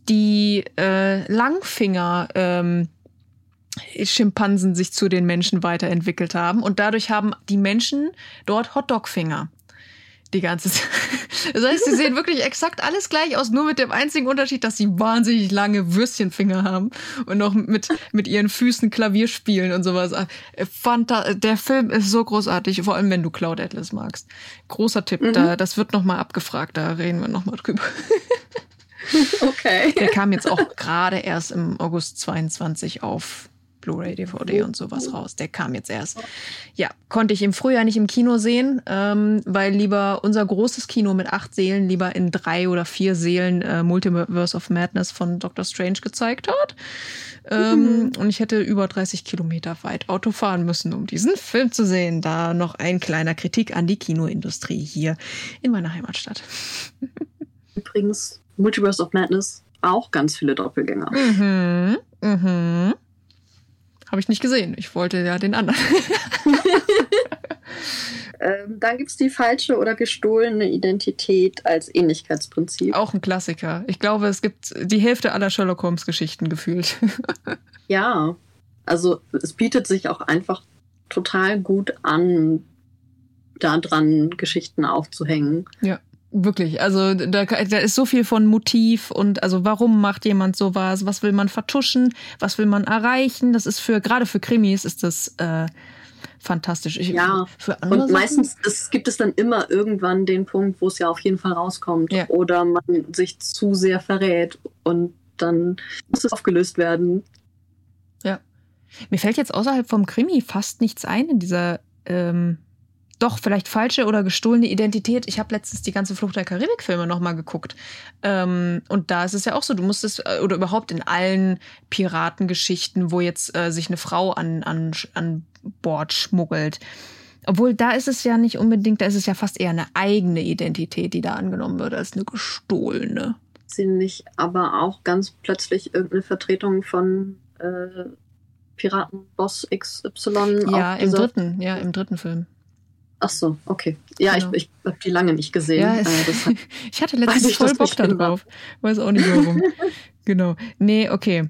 die äh, Langfinger ähm, Schimpansen sich zu den Menschen weiterentwickelt haben. Und dadurch haben die Menschen dort Hotdog-Finger die ganze Zeit. (laughs) Das heißt, sie sehen wirklich exakt alles gleich aus, nur mit dem einzigen Unterschied, dass sie wahnsinnig lange Würstchenfinger haben und noch mit, mit ihren Füßen Klavier spielen und sowas. Äh, Fanta der Film ist so großartig, vor allem wenn du Cloud Atlas magst. Großer Tipp, mhm. da, das wird nochmal abgefragt, da reden wir nochmal drüber. (laughs) Okay. Der kam jetzt auch gerade erst im August 22 auf Blu-ray, DVD und sowas raus. Der kam jetzt erst. Ja, konnte ich im Frühjahr nicht im Kino sehen, ähm, weil lieber unser großes Kino mit acht Seelen lieber in drei oder vier Seelen äh, Multiverse of Madness von Doctor Strange gezeigt hat. Ähm, mhm. Und ich hätte über 30 Kilometer weit Auto fahren müssen, um diesen Film zu sehen. Da noch ein kleiner Kritik an die Kinoindustrie hier in meiner Heimatstadt. (laughs) Übrigens, Multiverse of Madness auch ganz viele Doppelgänger. Mhm. Mhm. Habe ich nicht gesehen. Ich wollte ja den anderen. (laughs) ähm, dann gibt es die falsche oder gestohlene Identität als Ähnlichkeitsprinzip. Auch ein Klassiker. Ich glaube, es gibt die Hälfte aller Sherlock Holmes-Geschichten gefühlt. (laughs) ja, also es bietet sich auch einfach total gut an, da dran Geschichten aufzuhängen. Ja. Wirklich, also da, da ist so viel von Motiv und also warum macht jemand sowas, was will man vertuschen, was will man erreichen. Das ist für, gerade für Krimis ist das äh, fantastisch. Ich, ja, für andere und meistens es gibt es dann immer irgendwann den Punkt, wo es ja auf jeden Fall rauskommt ja. oder man sich zu sehr verrät und dann muss es aufgelöst werden. Ja. Mir fällt jetzt außerhalb vom Krimi fast nichts ein in dieser ähm, doch vielleicht falsche oder gestohlene Identität. Ich habe letztens die ganze Flucht der Karibik-Filme nochmal geguckt. Ähm, und da ist es ja auch so, du musstest, äh, oder überhaupt in allen Piratengeschichten, wo jetzt äh, sich eine Frau an, an, an Bord schmuggelt. Obwohl da ist es ja nicht unbedingt, da ist es ja fast eher eine eigene Identität, die da angenommen wird, als eine gestohlene. Sie nicht aber auch ganz plötzlich irgendeine Vertretung von äh, Piratenboss XY? Ja, im dritten, ja, im dritten Film. Ach so, okay. Ja, genau. ich, ich habe die lange nicht gesehen. Ja, es, äh, (laughs) ich hatte letztens ich voll Bock darauf. Weiß auch nicht warum. (laughs) genau. Nee, okay.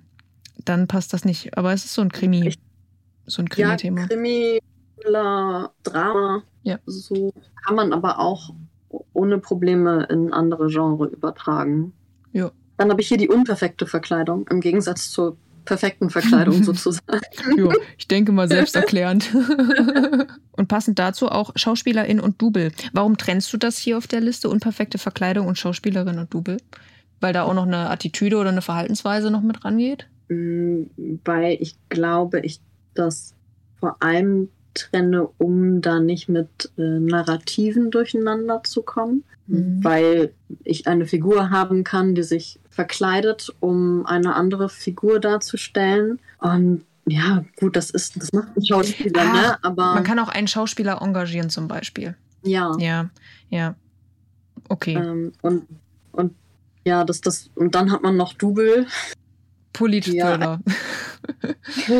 Dann passt das nicht. Aber es ist so ein Krimi. So ein Krimi-Thema. Ja, Krimi, Drama. Ja. So kann man aber auch ohne Probleme in andere Genre übertragen. Ja. Dann habe ich hier die unperfekte Verkleidung im Gegensatz zur perfekten Verkleidung (laughs) sozusagen. jo, ich denke mal selbsterklärend. (laughs) und passend dazu auch Schauspielerin und Double. Warum trennst du das hier auf der Liste? Unperfekte Verkleidung und Schauspielerin und Double? Weil da auch noch eine Attitüde oder eine Verhaltensweise noch mit rangeht? Mm, weil ich glaube, ich das vor allem trenne, um da nicht mit äh, Narrativen durcheinander zu kommen. Mhm. Weil ich eine Figur haben kann, die sich verkleidet, um eine andere Figur darzustellen. Und ja, gut, das ist, das macht ein Schauspieler, ah, ne? Aber. Man kann auch einen Schauspieler engagieren, zum Beispiel. Ja. Ja, ja. Okay. Ähm, und, und Ja, das, das, und dann hat man noch Double. Politförder. Ja. (laughs)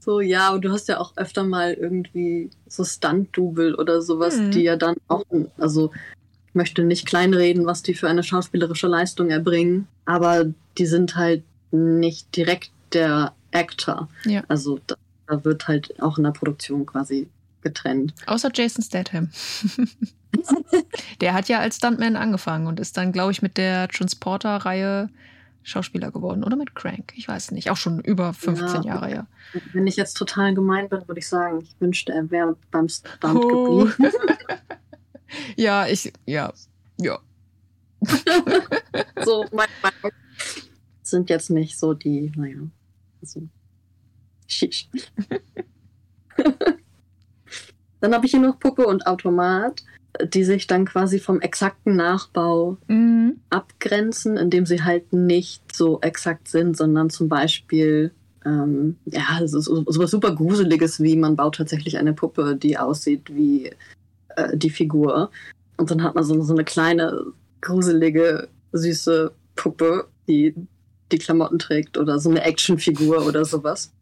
so, ja, und du hast ja auch öfter mal irgendwie so Stunt-Double oder sowas, Mhm. die ja dann auch, also möchte nicht kleinreden, was die für eine schauspielerische Leistung erbringen, aber die sind halt nicht direkt der Actor. Ja. Also da, da wird halt auch in der Produktion quasi getrennt. Außer Jason Statham. (laughs) der hat ja als Stuntman angefangen und ist dann, glaube ich, mit der Transporter-Reihe Schauspieler geworden. Oder mit Crank. Ich weiß nicht. Auch schon über 15 Ja. Jahre her. Wenn ich jetzt total gemein bin, würde ich sagen, ich wünschte, er wäre beim Stunt Oh. geblieben. (laughs) Ja, ich, ja, ja. (laughs) so, mein Meinung. Sind jetzt nicht so die, naja, also, Shish. (laughs) dann habe ich hier noch Puppe und Automat, die sich dann quasi vom exakten Nachbau Mhm. abgrenzen, indem sie halt nicht so exakt sind, sondern zum Beispiel ähm, ja, so, so was super Gruseliges wie man baut tatsächlich eine Puppe, die aussieht wie äh, die Figur. Und dann hat man so, so eine kleine, gruselige, süße Puppe, die die Klamotten trägt oder so eine Actionfigur oder sowas.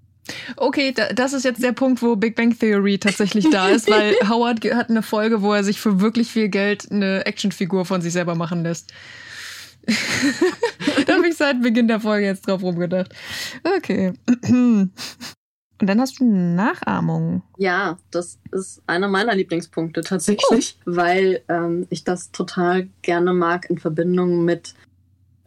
Okay, da, das ist jetzt der Punkt, wo Big Bang Theory tatsächlich da ist, weil (laughs) Howard hat eine Folge, wo er sich für wirklich viel Geld eine Actionfigur von sich selber machen lässt. (laughs) da habe ich seit Beginn der Folge jetzt drauf rumgedacht. Okay. (clears throat) Und dann hast du Nachahmung. Ja, das ist einer meiner Lieblingspunkte tatsächlich, weil ähm, ich das total gerne mag in Verbindung mit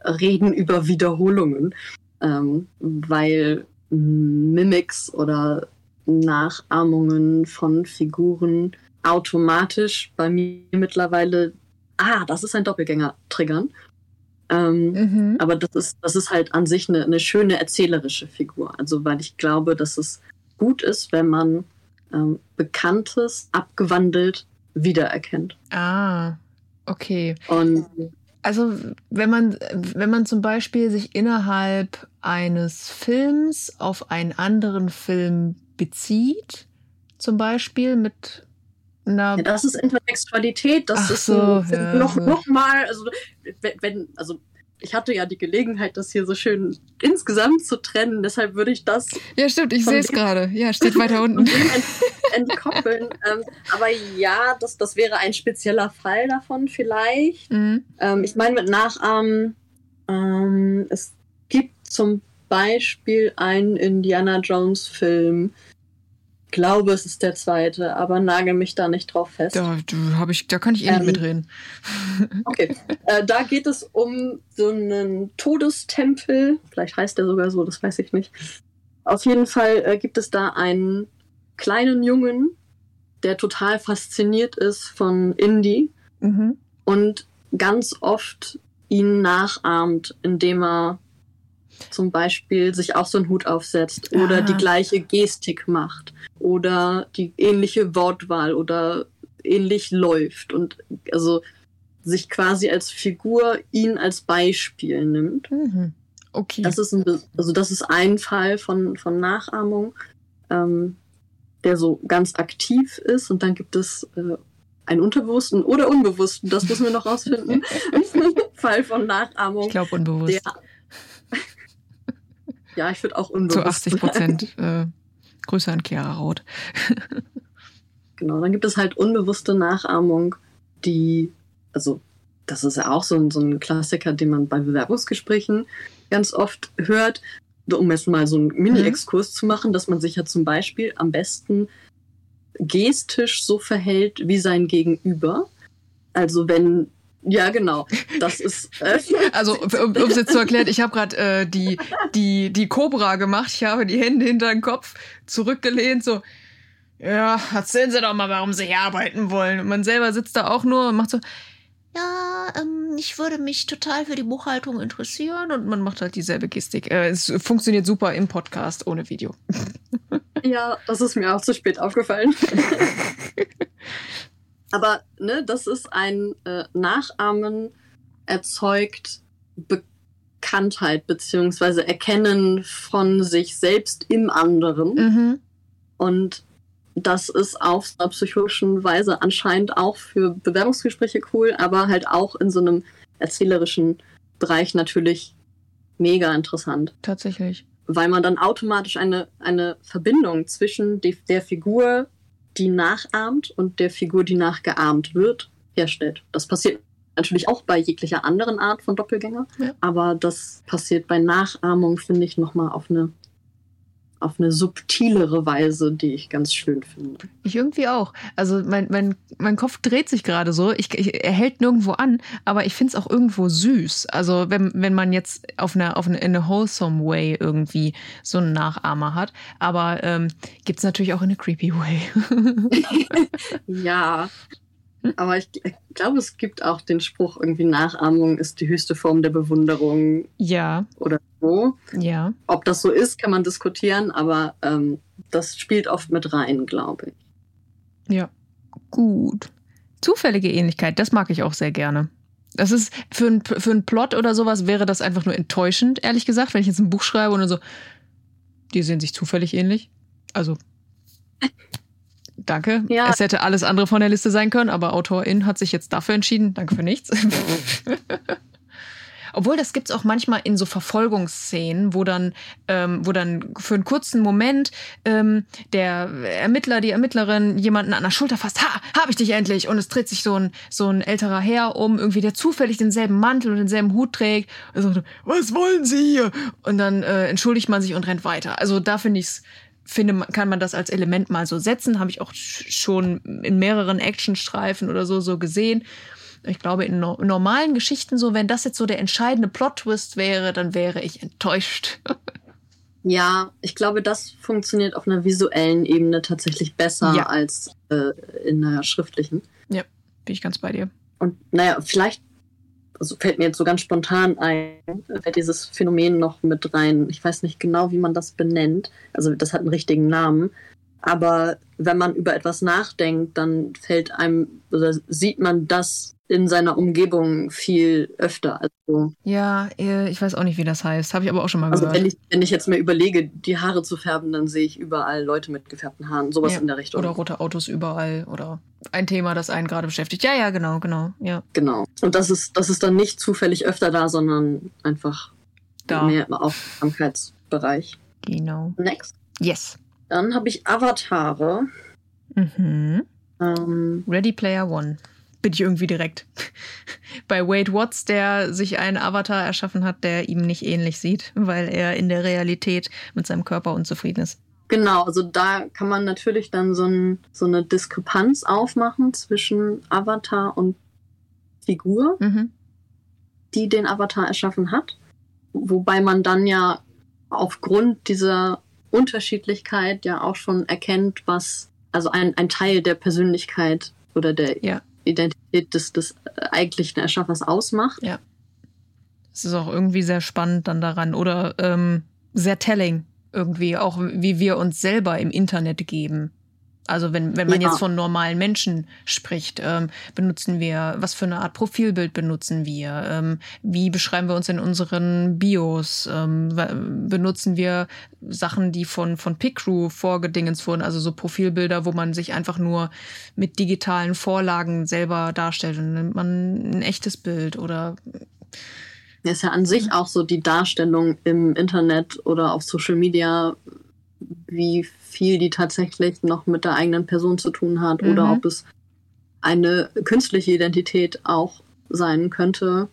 Reden über Wiederholungen, ähm, weil Mimics oder Nachahmungen von Figuren automatisch bei mir mittlerweile, ah, das ist ein Doppelgänger, triggern. Ähm, Mhm. aber das ist, das ist halt an sich eine, eine schöne erzählerische Figur. Also, weil ich glaube, dass es gut ist, wenn man ähm, Bekanntes abgewandelt wiedererkennt. Ah, okay. Und Also wenn man, wenn man zum Beispiel sich innerhalb eines Films auf einen anderen Film bezieht, zum Beispiel mit einer ja, das ist Intertextualität, das ist so, ein, ja, noch, ja. noch mal, also wenn, also ich hatte ja die Gelegenheit, das hier so schön insgesamt zu trennen, deshalb würde ich das Ja, stimmt, ich sehe es gerade. Ja, (laughs) steht weiter unten. ent entkoppeln. (laughs) ähm, aber ja, das, das wäre ein spezieller Fall davon vielleicht. Mhm. Ähm, ich meine mit Nachahmen, ähm, es gibt zum Beispiel einen Indiana Jones Film. Ich glaube, es ist der zweite, aber nagel mich da nicht drauf fest. Da, hab ich, da kann ich eh nicht Ähm, mitreden. (laughs) Okay. äh, da geht es um so einen Todestempel. Vielleicht heißt der sogar so, das weiß ich nicht. Auf jeden Fall äh, gibt es da einen kleinen Jungen, der total fasziniert ist von Indy Mhm. und ganz oft ihn nachahmt, indem er zum Beispiel sich auch so einen Hut aufsetzt oder Ah. die gleiche Gestik macht oder die ähnliche Wortwahl oder ähnlich läuft und also sich quasi als Figur ihn als Beispiel nimmt. Mhm. Okay. Das ist ein, also das ist ein Fall von, von Nachahmung, ähm, der so ganz aktiv ist und dann gibt es äh, einen unterbewussten oder unbewussten, das müssen wir noch rausfinden, (laughs) Fall von ich Nachahmung. glaube unbewusst. Der, (laughs) ja, ich würde auch Zu unbewusst 80 Prozent. Äh, Grüße an Chiara Roth. (laughs) Genau, dann gibt es halt unbewusste Nachahmung, die, also das ist ja auch so ein, so ein Klassiker, den man bei Bewerbungsgesprächen ganz oft hört, um jetzt mal so einen Mini-Exkurs zu machen, dass man sich ja zum Beispiel am besten gestisch so verhält wie sein Gegenüber. Also wenn, ja genau, das ist, äh, (laughs) Also, um es jetzt zu erklären, ich habe gerade äh, die, die, die Cobra gemacht. Ich habe die Hände hinter den Kopf zurückgelehnt, so, ja, erzählen Sie doch mal, warum Sie hier arbeiten wollen. Und man selber sitzt da auch nur und macht so, ja, ähm, ich würde mich total für die Buchhaltung interessieren. Und man macht halt dieselbe Gestik. Äh, es funktioniert super im Podcast ohne Video. Ja, das ist mir auch zu spät aufgefallen. (laughs) Aber ne, das ist ein äh, Nachahmen erzeugt Bekanntheit beziehungsweise Erkennen von sich selbst im anderen. Mhm. Und das ist auf einer psychologischen Weise anscheinend auch für Bewerbungsgespräche cool, aber halt auch in so einem erzählerischen Bereich natürlich mega interessant. Tatsächlich. Weil man dann automatisch eine, eine Verbindung zwischen die, der Figur, die nachahmt und der Figur, die nachgeahmt wird, herstellt. Das passiert natürlich auch bei jeglicher anderen Art von Doppelgänger, ja. aber das passiert bei Nachahmung, finde ich, nochmal auf eine auf eine subtilere Weise, die ich ganz schön finde. Ich irgendwie auch. Also mein, mein, mein Kopf dreht sich gerade so. Ich, ich, er hält nirgendwo an, aber ich finde es auch irgendwo süß. Also wenn, wenn man jetzt auf eine, auf eine, in a wholesome way irgendwie so einen Nachahmer hat. Aber ähm, gibt es natürlich auch in a creepy way. (laughs) (laughs) ja, aber ich, glaube, es gibt auch den Spruch, irgendwie Nachahmung ist die höchste Form der Bewunderung. Ja. Oder so. Ja. Ob das so ist, kann man diskutieren, aber ähm, das spielt oft mit rein, glaube ich. Ja. Gut. Zufällige Ähnlichkeit, das mag ich auch sehr gerne. Das ist für, ein, für einen Plot oder sowas wäre das einfach nur enttäuschend, ehrlich gesagt, wenn ich jetzt ein Buch schreibe und dann so, die sehen sich zufällig ähnlich. Also Danke. Ja. Es hätte alles andere von der Liste sein können, aber Autorin hat sich jetzt dafür entschieden. Danke für nichts. (laughs) Obwohl, das gibt's auch manchmal in so Verfolgungsszenen, wo dann, ähm, wo dann für einen kurzen Moment ähm, der Ermittler, die Ermittlerin jemanden an der Schulter fasst, ha, hab ich dich endlich! Und es dreht sich so ein, so ein älterer Herr um, irgendwie, der zufällig denselben Mantel und denselben Hut trägt. Und sagt, was wollen Sie hier? Und dann äh, entschuldigt man sich und rennt weiter. Also da finde ich's finde, kann man das als Element mal so setzen. Habe ich auch schon in mehreren Actionstreifen oder so so gesehen. Ich glaube, in no normalen Geschichten so, wenn das jetzt so der entscheidende Plot-Twist wäre, dann wäre ich enttäuscht. (laughs) ja, ich glaube, das funktioniert auf einer visuellen Ebene tatsächlich besser ja. als äh, in einer schriftlichen. Ja, bin ich ganz bei dir. Und naja, vielleicht also fällt mir jetzt so ganz spontan ein, fällt dieses Phänomen noch mit rein. Ich weiß nicht genau, wie man das benennt. Also das hat einen richtigen Namen. Aber wenn man über etwas nachdenkt, dann fällt einem oder sieht man das in seiner Umgebung viel öfter. Also, ja, äh, ich weiß auch nicht, wie das heißt. Habe ich aber auch schon mal also gehört. Wenn ich, wenn ich jetzt mir überlege, die Haare zu färben, dann sehe ich überall Leute mit gefärbten Haaren. Sowas ja. in der Richtung. Oder rote Autos überall. Oder ein Thema, das einen gerade beschäftigt. Ja, ja, genau, genau. Ja. Genau. Und das ist, das ist dann nicht zufällig öfter da, sondern einfach da. mehr im Aufmerksamkeitsbereich. Genau. Next. Yes. Dann habe ich Avatare. Mhm. Ähm, Ready Player One bin ich irgendwie direkt. (laughs) Bei Wade Watts, der sich einen Avatar erschaffen hat, der ihm nicht ähnlich sieht, weil er in der Realität mit seinem Körper unzufrieden ist. Genau, also da kann man natürlich dann so, ein, so eine Diskrepanz aufmachen zwischen Avatar und Figur, mhm. die den Avatar erschaffen hat. Wobei man dann ja aufgrund dieser Unterschiedlichkeit ja auch schon erkennt, was, also ein, ein Teil der Persönlichkeit oder der ja. Identität des, des eigentlichen Erschaffers ausmacht. Ja. Es ist auch irgendwie sehr spannend dann daran oder ähm, sehr telling irgendwie, auch wie wir uns selber im Internet geben. Also wenn, wenn man ja. jetzt von normalen Menschen spricht, ähm, benutzen wir, was für eine Art Profilbild benutzen wir? Ähm, wie beschreiben wir uns in unseren Bios? Ähm, benutzen wir Sachen, die von, von PickCrew vorgedingens wurden, also so Profilbilder, wo man sich einfach nur mit digitalen Vorlagen selber darstellt und nimmt man ein echtes Bild oder das ist ja an sich auch so die Darstellung im Internet oder auf Social Media wie viel die tatsächlich noch mit der eigenen Person zu tun hat mhm. oder ob es eine künstliche Identität auch sein könnte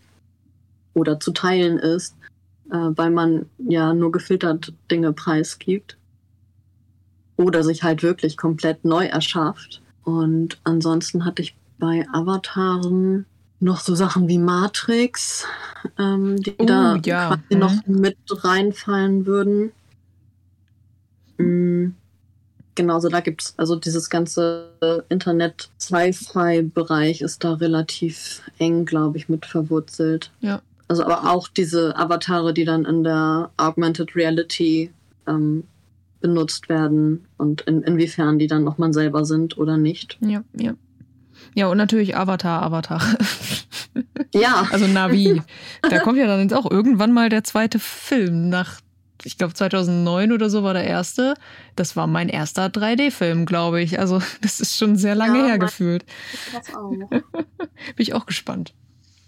oder zu teilen ist, äh, weil man ja nur gefiltert Dinge preisgibt oder sich halt wirklich komplett neu erschafft. Und ansonsten hatte ich bei Avataren noch so Sachen wie Matrix, ähm, die uh, da ja. quasi mhm. noch mit reinfallen würden. Mhm. Genauso, da gibt es also dieses ganze Internet-Sci-Fi-Bereich ist da relativ eng, glaube ich, mit verwurzelt. Ja. Also aber auch diese Avatare, die dann in der Augmented Reality ähm, benutzt werden und in, inwiefern die dann noch man selber sind oder nicht. Ja, ja. Ja, und natürlich Avatar, Avatar. Ja. (laughs) Also Navi. Da kommt ja dann jetzt auch irgendwann mal der zweite Film nach ich glaube 2009 oder so war der erste. Das war mein erster 3D-Film, glaube ich. Also (laughs) das ist schon sehr lange ja, her gefühlt. Das auch. (laughs) Bin ich auch gespannt.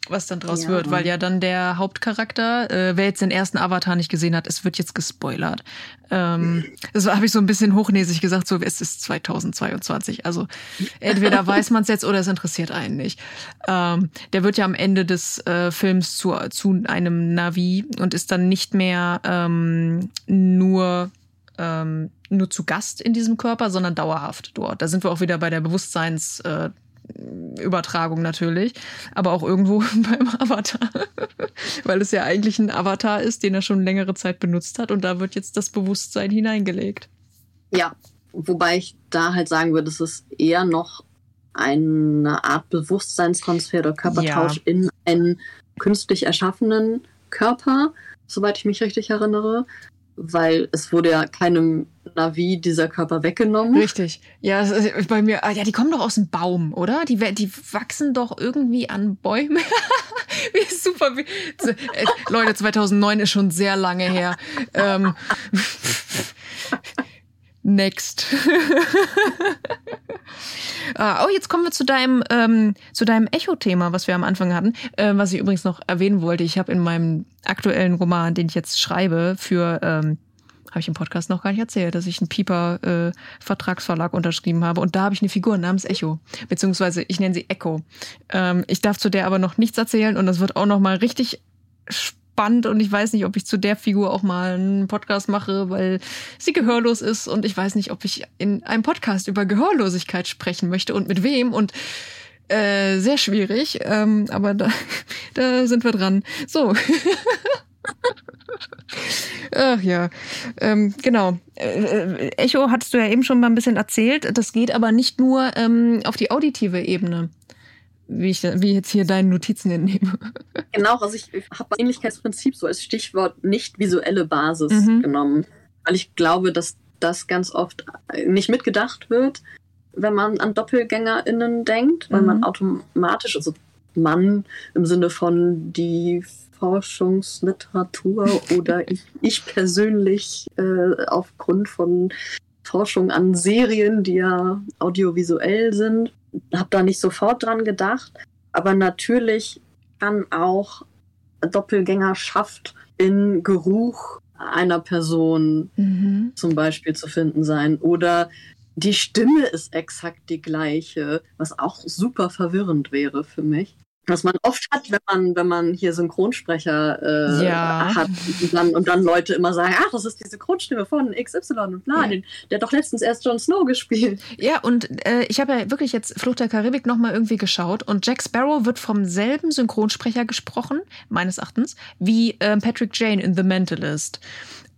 Was dann draus ja. wird, weil ja dann der Hauptcharakter, äh, wer jetzt den ersten Avatar nicht gesehen hat, es wird jetzt gespoilert. Ähm, das habe ich so ein bisschen hochnäsig gesagt, so es ist 2022. Also entweder (laughs) weiß man es jetzt oder es interessiert einen nicht. Ähm, der wird ja am Ende des äh, Films zu, zu einem Navi und ist dann nicht mehr ähm, nur ähm, nur zu Gast in diesem Körper, sondern dauerhaft dort. Da sind wir auch wieder bei der Bewusstseins- äh, Übertragung natürlich, aber auch irgendwo (laughs) beim Avatar, weil es ja eigentlich ein Avatar ist, den er schon längere Zeit benutzt hat und da wird jetzt das Bewusstsein hineingelegt. Ja, wobei ich da halt sagen würde, es ist eher noch eine Art Bewusstseinstransfer oder Körpertausch ja. in einen künstlich erschaffenen Körper, soweit ich mich richtig erinnere weil es wurde ja keinem Navi dieser Körper weggenommen. Richtig. Ja, bei mir, ah, ja, die kommen doch aus dem Baum, oder? Die, die wachsen doch irgendwie an Bäumen. (laughs) wie super. Äh, Leute, 2009 ist schon sehr lange her. Ähm, (laughs) Next. (laughs) ah, oh, jetzt kommen wir zu deinem, ähm, zu deinem Echo-Thema, was wir am Anfang hatten, äh, was ich übrigens noch erwähnen wollte. Ich habe in meinem aktuellen Roman, den ich jetzt schreibe, für, ähm, habe ich im Podcast noch gar nicht erzählt, dass ich einen Pieper-Vertragsverlag äh, unterschrieben habe. Und da habe ich eine Figur namens Echo, beziehungsweise ich nenne sie Echo. Ähm, ich darf zu der aber noch nichts erzählen und das wird auch noch mal richtig spannend und ich weiß nicht, ob ich zu der Figur auch mal einen Podcast mache, weil sie gehörlos ist und ich weiß nicht, ob ich in einem Podcast über Gehörlosigkeit sprechen möchte und mit wem und äh, sehr schwierig, ähm, aber da, (laughs) da sind wir dran. So. (laughs) Ach ja, ähm, genau. Äh, äh, Echo hattest du ja eben schon mal ein bisschen erzählt. Das geht aber nicht nur ähm, auf die auditive Ebene wie ich, wie ich jetzt hier deine Notizen entnehme. (laughs) Genau, also ich habe das Ähnlichkeitsprinzip so als Stichwort nicht visuelle Basis mhm. genommen, weil ich glaube, dass das ganz oft nicht mitgedacht wird, wenn man an DoppelgängerInnen denkt, weil mhm. man automatisch, also Mann im Sinne von die Forschungsliteratur oder (laughs) ich, ich persönlich äh, aufgrund von Forschung an Serien, die ja audiovisuell sind, habe da nicht sofort dran gedacht. Aber natürlich kann auch Doppelgängerschaft in Geruch einer Person mhm. zum Beispiel zu finden sein. Oder die Stimme ist exakt die gleiche, was auch super verwirrend wäre für mich was man oft hat, wenn man, wenn man hier Synchronsprecher äh, ja. hat und dann, und dann Leute immer sagen, ach, das ist die Synchronstimme von XY und bla, ja. der hat doch letztens erst Jon Snow gespielt. Ja, und äh, ich habe ja wirklich jetzt Flucht der Karibik nochmal irgendwie geschaut und Jack Sparrow wird vom selben Synchronsprecher gesprochen, meines Erachtens, wie äh, Patrick Jane in The Mentalist.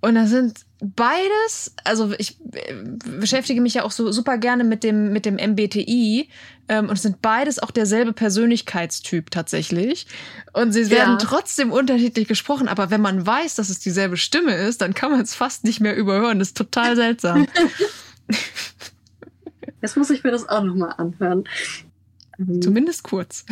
Und da sind beides, also ich äh, beschäftige mich ja auch so super gerne mit dem, mit dem MBTI ähm, und es sind beides auch derselbe Persönlichkeitstyp tatsächlich. Und sie werden ja. trotzdem unterschiedlich gesprochen, aber wenn man weiß, dass es dieselbe Stimme ist, dann kann man es fast nicht mehr überhören. Das ist total (laughs) seltsam. Jetzt muss ich mir das auch nochmal anhören. Zumindest kurz.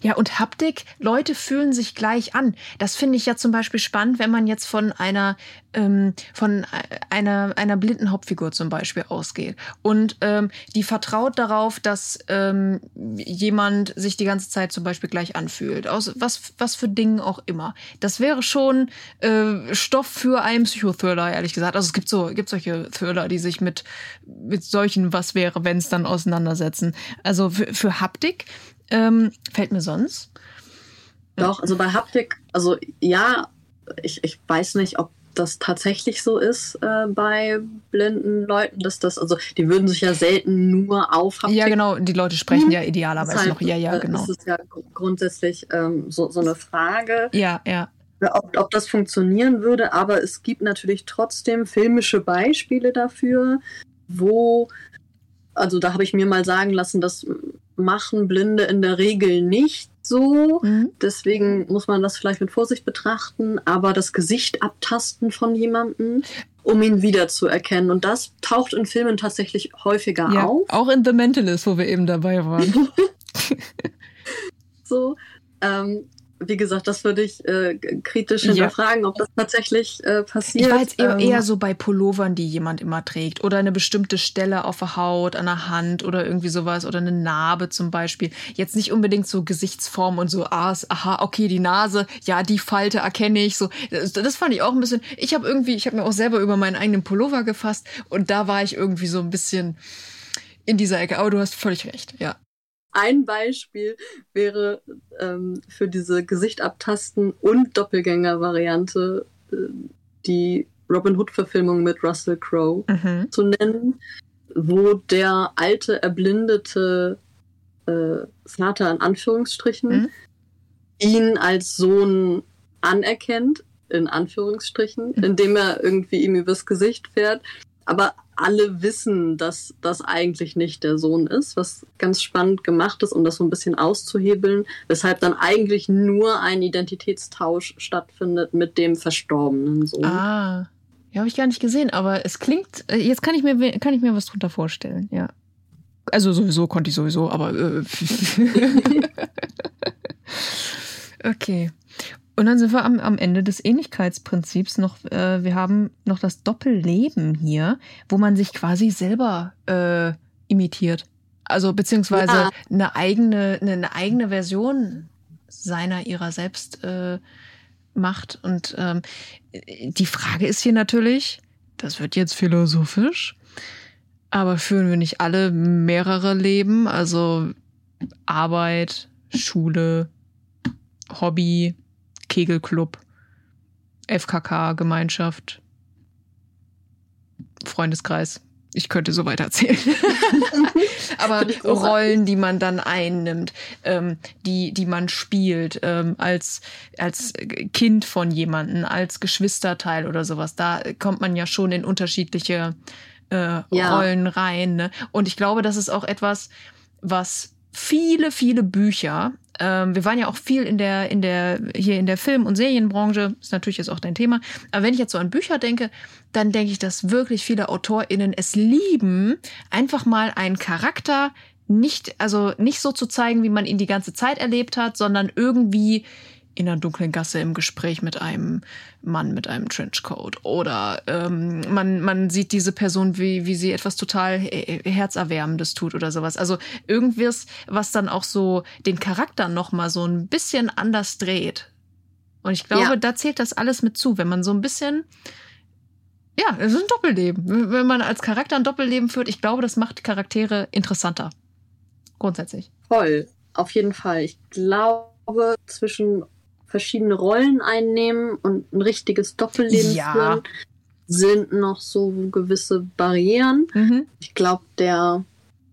Ja, und Haptik, Leute fühlen sich gleich an. Das finde ich ja zum Beispiel spannend, wenn man jetzt von einer, ähm, von einer, einer blinden Hauptfigur zum Beispiel ausgeht. Und ähm, die vertraut darauf, dass ähm, jemand sich die ganze Zeit zum Beispiel gleich anfühlt. Aus was, was für Dingen auch immer. Das wäre schon äh, Stoff für einen Psychothriller, ehrlich gesagt. Also es gibt so, gibt solche Thriller, die sich mit, mit solchen Was wäre, wenn es dann auseinandersetzen. Also für, für Haptik ähm, fällt mir sonst? Doch, also bei Haptik, also ja, ich, ich weiß nicht, ob das tatsächlich so ist äh, bei blinden Leuten, dass das, also die würden sich ja selten nur auf Haptik. Ja, genau, die Leute sprechen ja idealerweise Deshalb, noch. Ja, ja, genau. Das ist ja grundsätzlich ähm, so, so eine Frage. Ja, ja. Ob, ob das funktionieren würde, aber es gibt natürlich trotzdem filmische Beispiele dafür, wo, also da habe ich mir mal sagen lassen, dass machen Blinde in der Regel nicht so. Mhm. Deswegen muss man das vielleicht mit Vorsicht betrachten, aber das Gesicht abtasten von jemandem, um ihn wiederzuerkennen. Und das taucht in Filmen tatsächlich häufiger ja, auf. Auch in The Mentalist, wo wir eben dabei waren. (laughs) (laughs) so. Ähm, wie gesagt, das würde ich äh, kritisch hinterfragen, ja. ob das tatsächlich äh, passiert. Ich war jetzt eher, ähm, eher, so bei Pullovern, die jemand immer trägt. Oder eine bestimmte Stelle auf der Haut, an der Hand oder irgendwie sowas. Oder eine Narbe zum Beispiel. Jetzt nicht unbedingt so Gesichtsform und so, ah, aha, okay, die Nase, ja, die Falte erkenne ich. So, das, das fand ich auch ein bisschen. Ich habe irgendwie, ich habe mir auch selber über meinen eigenen Pullover gefasst und da war ich irgendwie so ein bisschen in dieser Ecke. Aber du hast völlig recht, ja. Ein Beispiel wäre ähm, für diese Gesicht abtasten und Doppelgänger-Variante äh, die Robin Hood-Verfilmung mit Russell Crowe mhm. zu nennen, wo der alte, erblindete äh, Vater in Anführungsstrichen mhm. ihn als Sohn anerkennt, in Anführungsstrichen, mhm. indem er irgendwie ihm übers Gesicht fährt. Aber alle wissen, dass das eigentlich nicht der Sohn ist, was ganz spannend gemacht ist, um das so ein bisschen auszuhebeln, weshalb dann eigentlich nur ein Identitätstausch stattfindet mit dem verstorbenen Sohn. Ah, ja, habe ich gar nicht gesehen, aber es klingt, äh, jetzt kann ich mir, kann ich mir was drunter vorstellen, ja. Also sowieso konnte ich sowieso, aber. Äh, (laughs) (laughs) okay. Und dann sind wir am, am Ende des Ähnlichkeitsprinzips noch, äh, wir haben noch das Doppelleben hier, wo man sich quasi selber äh, imitiert. Also beziehungsweise ja. eine eigene, eine, eine, eigene Version seiner, ihrer selbst äh, macht. Und ähm, die Frage ist hier natürlich, das wird jetzt philosophisch, aber führen wir nicht alle mehrere Leben? Also Arbeit, Schule, Hobby, Kegelclub, FKK-Gemeinschaft, Freundeskreis. Ich könnte so weiter erzählen. (laughs) Aber Rollen, die man dann einnimmt, ähm, die, die man spielt, ähm, als, als Kind von jemandem, als Geschwisterteil oder sowas, da kommt man ja schon in unterschiedliche äh, ja. Rollen rein. Ne? Und ich glaube, das ist auch etwas, was viele, viele Bücher. Ähm, wir waren ja auch viel in der, in der, hier in der Film- und Serienbranche, ist natürlich jetzt auch dein Thema. Aber wenn ich jetzt so an Bücher denke, dann denke ich, dass wirklich viele AutorInnen es lieben, einfach mal einen Charakter nicht, also nicht so zu zeigen, wie man ihn die ganze Zeit erlebt hat, sondern irgendwie in einer dunklen Gasse im Gespräch mit einem Mann mit einem Trenchcoat. Oder ähm, man, man sieht diese Person, wie, wie sie etwas total Herzerwärmendes tut oder sowas. Also irgendwas, was dann auch so den Charakter nochmal so ein bisschen anders dreht. Und ich glaube, ja. da zählt das alles mit zu, wenn man so ein bisschen. Ja, es ist ein Doppelleben. Wenn man als Charakter ein Doppelleben führt, ich glaube, das macht Charaktere interessanter. Grundsätzlich. Voll, auf jeden Fall. Ich glaube, zwischen verschiedene Rollen einnehmen und ein richtiges Doppelleben ja. führen, sind noch so gewisse Barrieren. Mhm. Ich glaube, der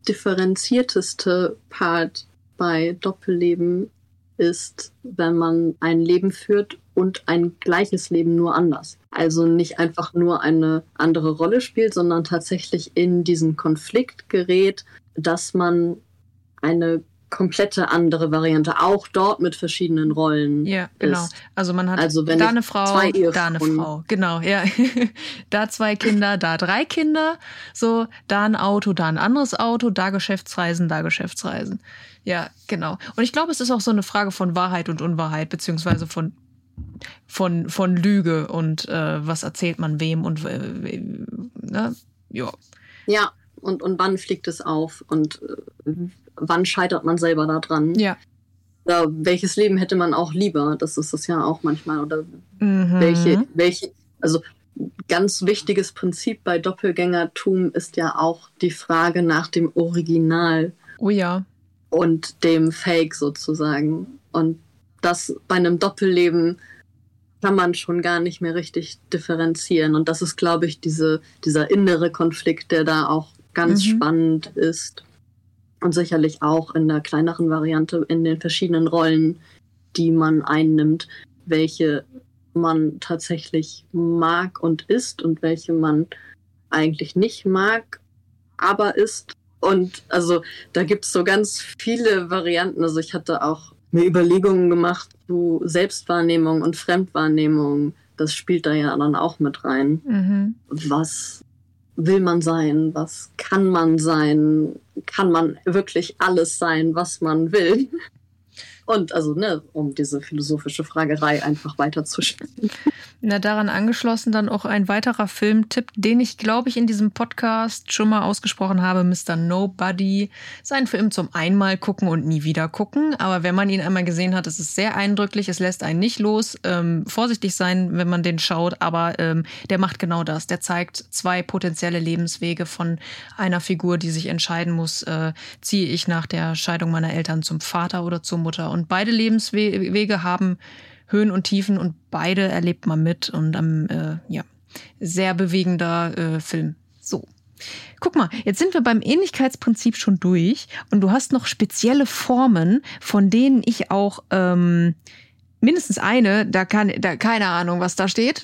differenzierteste Part bei Doppelleben ist, wenn man ein Leben führt und ein gleiches Leben nur anders. Also nicht einfach nur eine andere Rolle spielt, sondern tatsächlich in diesen Konflikt gerät, dass man eine komplette andere Variante, auch dort mit verschiedenen Rollen. Ja, genau. Ist. Also man hat also da eine Frau, da eine Frau. Genau, ja. (laughs) da zwei Kinder, da drei Kinder, so, da ein Auto, da ein anderes Auto, da Geschäftsreisen, da Geschäftsreisen. Ja, genau. Und ich glaube, es ist auch so eine Frage von Wahrheit und Unwahrheit, beziehungsweise von von von Lüge und äh, was erzählt man wem und äh, ne? ja. Ja, und, und wann fliegt es auf und äh, wann scheitert man selber daran? Ja. Oder welches Leben hätte man auch lieber? Das ist es ja auch manchmal. Oder mhm. welche, welche, also ganz wichtiges Prinzip bei Doppelgängertum ist ja auch die Frage nach dem Original. Oh ja. Und dem Fake sozusagen. Und das bei einem Doppelleben kann man schon gar nicht mehr richtig differenzieren. Und das ist, glaube ich, diese, dieser innere Konflikt, der da auch ganz mhm. spannend ist. Und sicherlich auch in der kleineren Variante in den verschiedenen Rollen, die man einnimmt, welche man tatsächlich mag und ist und welche man eigentlich nicht mag, aber ist. Und also da gibt es so ganz viele Varianten. Also ich hatte auch mir Überlegungen gemacht zu Selbstwahrnehmung und Fremdwahrnehmung. Das spielt da ja dann auch mit rein. Mhm. Was will man sein? Was kann man sein? Kann man wirklich alles sein, was man will? Und also, ne, um diese philosophische Fragerei einfach weiterzuspielen. Na, daran angeschlossen dann auch ein weiterer Filmtipp, den ich, glaube ich, in diesem Podcast schon mal ausgesprochen habe, Mr. Nobody. Sein Film zum einmal gucken und nie wieder gucken. Aber wenn man ihn einmal gesehen hat, ist es sehr eindrücklich. Es lässt einen nicht los. Ähm, vorsichtig sein, wenn man den schaut. Aber ähm, der macht genau das. Der zeigt zwei potenzielle Lebenswege von einer Figur, die sich entscheiden muss, äh, ziehe ich nach der Scheidung meiner Eltern zum Vater oder zur Mutter. Und beide Lebenswege haben Höhen und Tiefen und beide erlebt man mit und am, äh, ja, sehr bewegender äh, Film. So. Guck mal, jetzt sind wir beim Ähnlichkeitsprinzip schon durch und du hast noch spezielle Formen, von denen ich auch ähm, mindestens eine, da kann, da keine Ahnung, was da steht.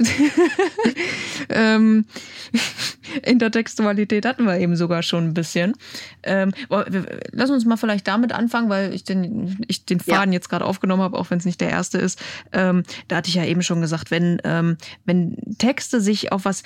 (laughs) ähm, Intertextualität hatten wir eben sogar schon ein bisschen. Ähm, lass uns mal vielleicht damit anfangen, weil ich den, ich den Faden ja. jetzt gerade aufgenommen habe, auch wenn es nicht der erste ist. Ähm, da hatte ich ja eben schon gesagt, wenn, ähm, wenn Texte sich auf was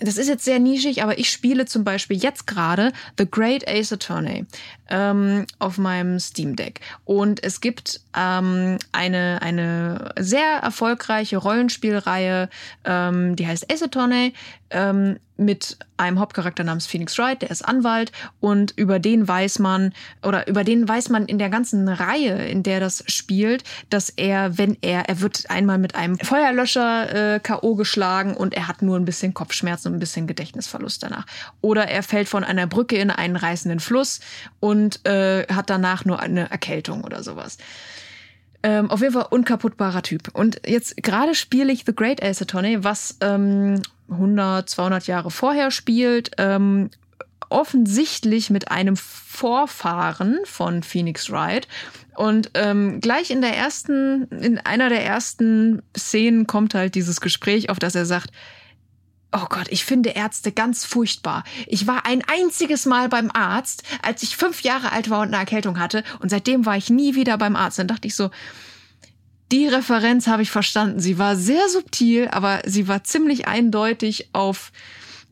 das ist jetzt sehr nischig, aber ich spiele zum Beispiel jetzt gerade The Great Ace Attorney ähm, auf meinem Steam Deck. Und es gibt ähm, eine, eine sehr erfolgreiche Rollenspielreihe, ähm, die heißt Ace Attorney, ähm, mit einem Hauptcharakter namens Phoenix Wright, der ist Anwalt und über den weiß man oder über den weiß man in der ganzen Reihe, in der das spielt, dass er, wenn er, er wird einmal mit einem Feuerlöscher äh, KO geschlagen und er hat nur ein bisschen Kopfschmerzen und ein bisschen Gedächtnisverlust danach. Oder er fällt von einer Brücke in einen reißenden Fluss und äh, hat danach nur eine Erkältung oder sowas. Ähm, auf jeden Fall unkaputtbarer Typ. Und jetzt gerade spiele ich The Great Ace Attorney, was ähm, 100, 200 Jahre vorher spielt, ähm, offensichtlich mit einem Vorfahren von Phoenix Wright. Und ähm, gleich in der ersten, in einer der ersten Szenen kommt halt dieses Gespräch, auf das er sagt, Oh Gott, ich finde Ärzte ganz furchtbar. Ich war ein einziges Mal beim Arzt, als ich fünf Jahre alt war und eine Erkältung hatte. Und seitdem war ich nie wieder beim Arzt. Dann dachte ich so, die Referenz habe ich verstanden. Sie war sehr subtil, aber sie war ziemlich eindeutig auf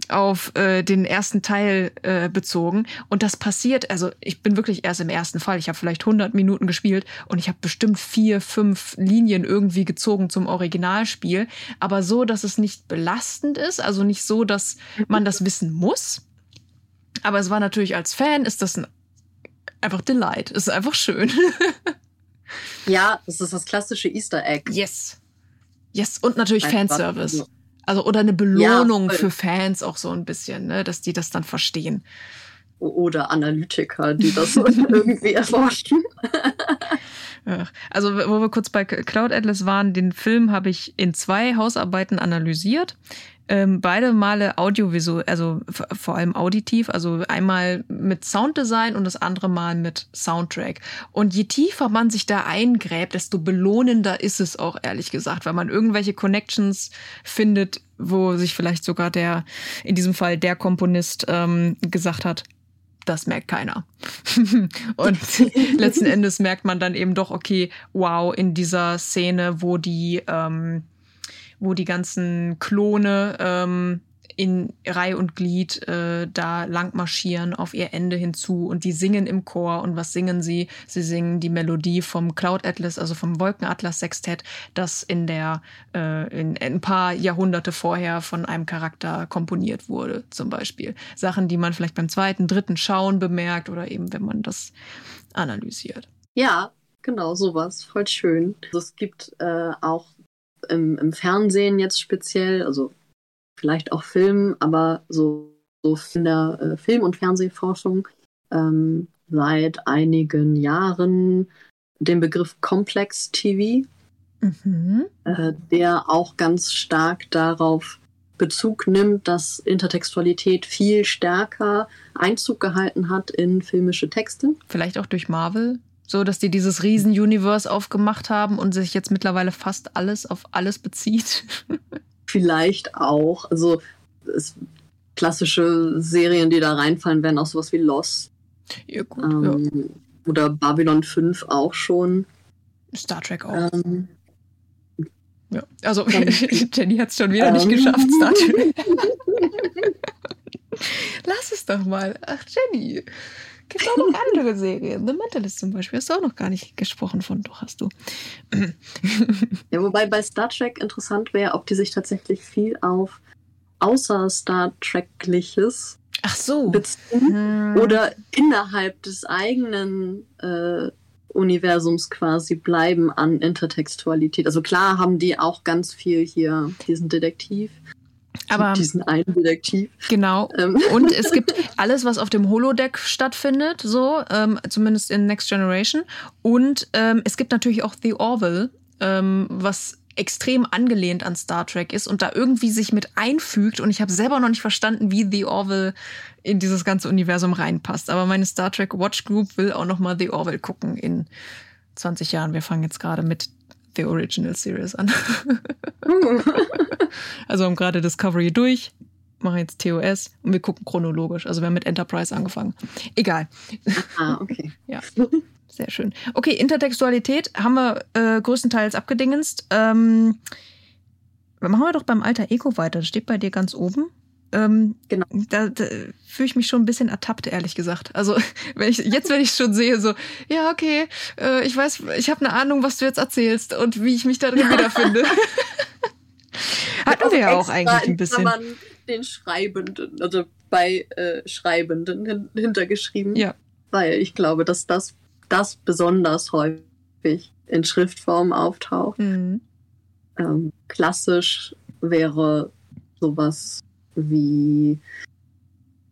auf äh, den ersten Teil äh, bezogen und das passiert also ich bin wirklich erst im ersten Fall ich habe vielleicht 100 Minuten gespielt und ich habe bestimmt vier fünf Linien irgendwie gezogen zum Originalspiel aber so dass es nicht belastend ist also nicht so dass man das wissen muss aber es war natürlich als Fan ist das ein, einfach Delight es ist einfach schön (laughs) Ja, das ist das klassische Easter Egg. Yes. Yes. Und natürlich. Fanservice. Also, oder eine Belohnung ja, für Fans auch so ein bisschen, ne, dass die das dann verstehen. Oder Analytiker, die das (laughs) irgendwie erforschen. Also, wo wir kurz bei Cloud Atlas waren, den Film habe ich in zwei Hausarbeiten analysiert. Ähm, beide Male audiovisuell, also vor allem auditiv, also einmal mit Sounddesign und das andere Mal mit Soundtrack. Und je tiefer man sich da eingräbt, desto belohnender ist es auch, ehrlich gesagt, weil man irgendwelche Connections findet, wo sich vielleicht sogar der, in diesem Fall der Komponist ähm, gesagt hat, das merkt keiner. (laughs) und (laughs) letzten Endes merkt man dann eben doch, okay, wow, in dieser Szene, wo die ähm, wo die ganzen Klone ähm, in Reihe und Glied äh, da lang marschieren auf ihr Ende hinzu und die singen im Chor und was singen sie? Sie singen die Melodie vom Cloud Atlas, also vom Wolkenatlas Sextett, das in der äh, in, in ein paar Jahrhunderte vorher von einem Charakter komponiert wurde, zum Beispiel Sachen, die man vielleicht beim zweiten, dritten Schauen bemerkt oder eben wenn man das analysiert. Ja, genau sowas, voll schön. Also es gibt äh, auch im, im Fernsehen jetzt speziell, also vielleicht auch Film, aber so, so in der äh, Film- und Fernsehforschung ähm, seit einigen Jahren den Begriff Complex TV, mhm. äh, der auch ganz stark darauf Bezug nimmt, dass Intertextualität viel stärker Einzug gehalten hat in filmische Texte. Vielleicht auch durch Marvel? So, dass die dieses Riesen-Universe aufgemacht haben und sich jetzt mittlerweile fast alles auf alles bezieht. (laughs) Vielleicht auch. Also es, klassische Serien, die da reinfallen, wären auch sowas wie Lost. Ja, gut. Ähm, ja. Oder Babylon 5 auch schon. Star Trek auch. Ähm, ja, also (laughs) Jenny hat es schon wieder ähm, nicht geschafft, Star Trek. (laughs) Lass es doch mal. Ach, Jenny. Gibt auch noch andere Serien. The Mentalist zum Beispiel. Hast du auch noch gar nicht gesprochen von. Doch, hast du. (laughs) ja, wobei bei Star Trek interessant wäre, ob die sich tatsächlich viel auf außer Star Trek-liches Ach so. beziehen hm. oder innerhalb des eigenen äh, Universums quasi bleiben an Intertextualität. Also klar haben die auch ganz viel hier, diesen Detektiv. Aber diesen einen Detektiv. Genau. Ähm. (laughs) Und es gibt alles, was auf dem Holodeck stattfindet, so, ähm, zumindest in Next Generation. Und ähm, es gibt natürlich auch The Orville, ähm, was extrem angelehnt an Star Trek ist und da irgendwie sich mit einfügt. Und ich habe selber noch nicht verstanden, wie The Orville in dieses ganze Universum reinpasst. Aber meine Star Trek Watch Group will auch noch mal The Orville gucken in 20 Jahren. Wir fangen jetzt gerade mit The Original Series an. (laughs) also haben gerade Discovery durch, machen jetzt TOS und wir gucken chronologisch. Also wir haben mit Enterprise angefangen. Egal. Ah, okay. (laughs) ja. Sehr schön. Okay, Intertextualität haben wir äh, größtenteils abgedingenst. Ähm, machen wir doch beim Alter Ego weiter. Das steht bei dir ganz oben. Ähm, genau. Da, da fühle ich mich schon ein bisschen ertappt, ehrlich gesagt. Also (laughs) wenn ich jetzt, wenn ich schon sehe, so ja okay, äh, ich weiß, ich habe eine Ahnung, was du jetzt erzählst und wie ich mich da drin wiederfinde. (laughs) (laughs) Hatten wir ja auch eigentlich ein bisschen. Man den Schreibenden, also bei äh, Schreibenden hin hintergeschrieben. Ja. Weil ich glaube, dass das das besonders häufig in Schriftform auftaucht. Mhm. Ähm, klassisch wäre sowas wie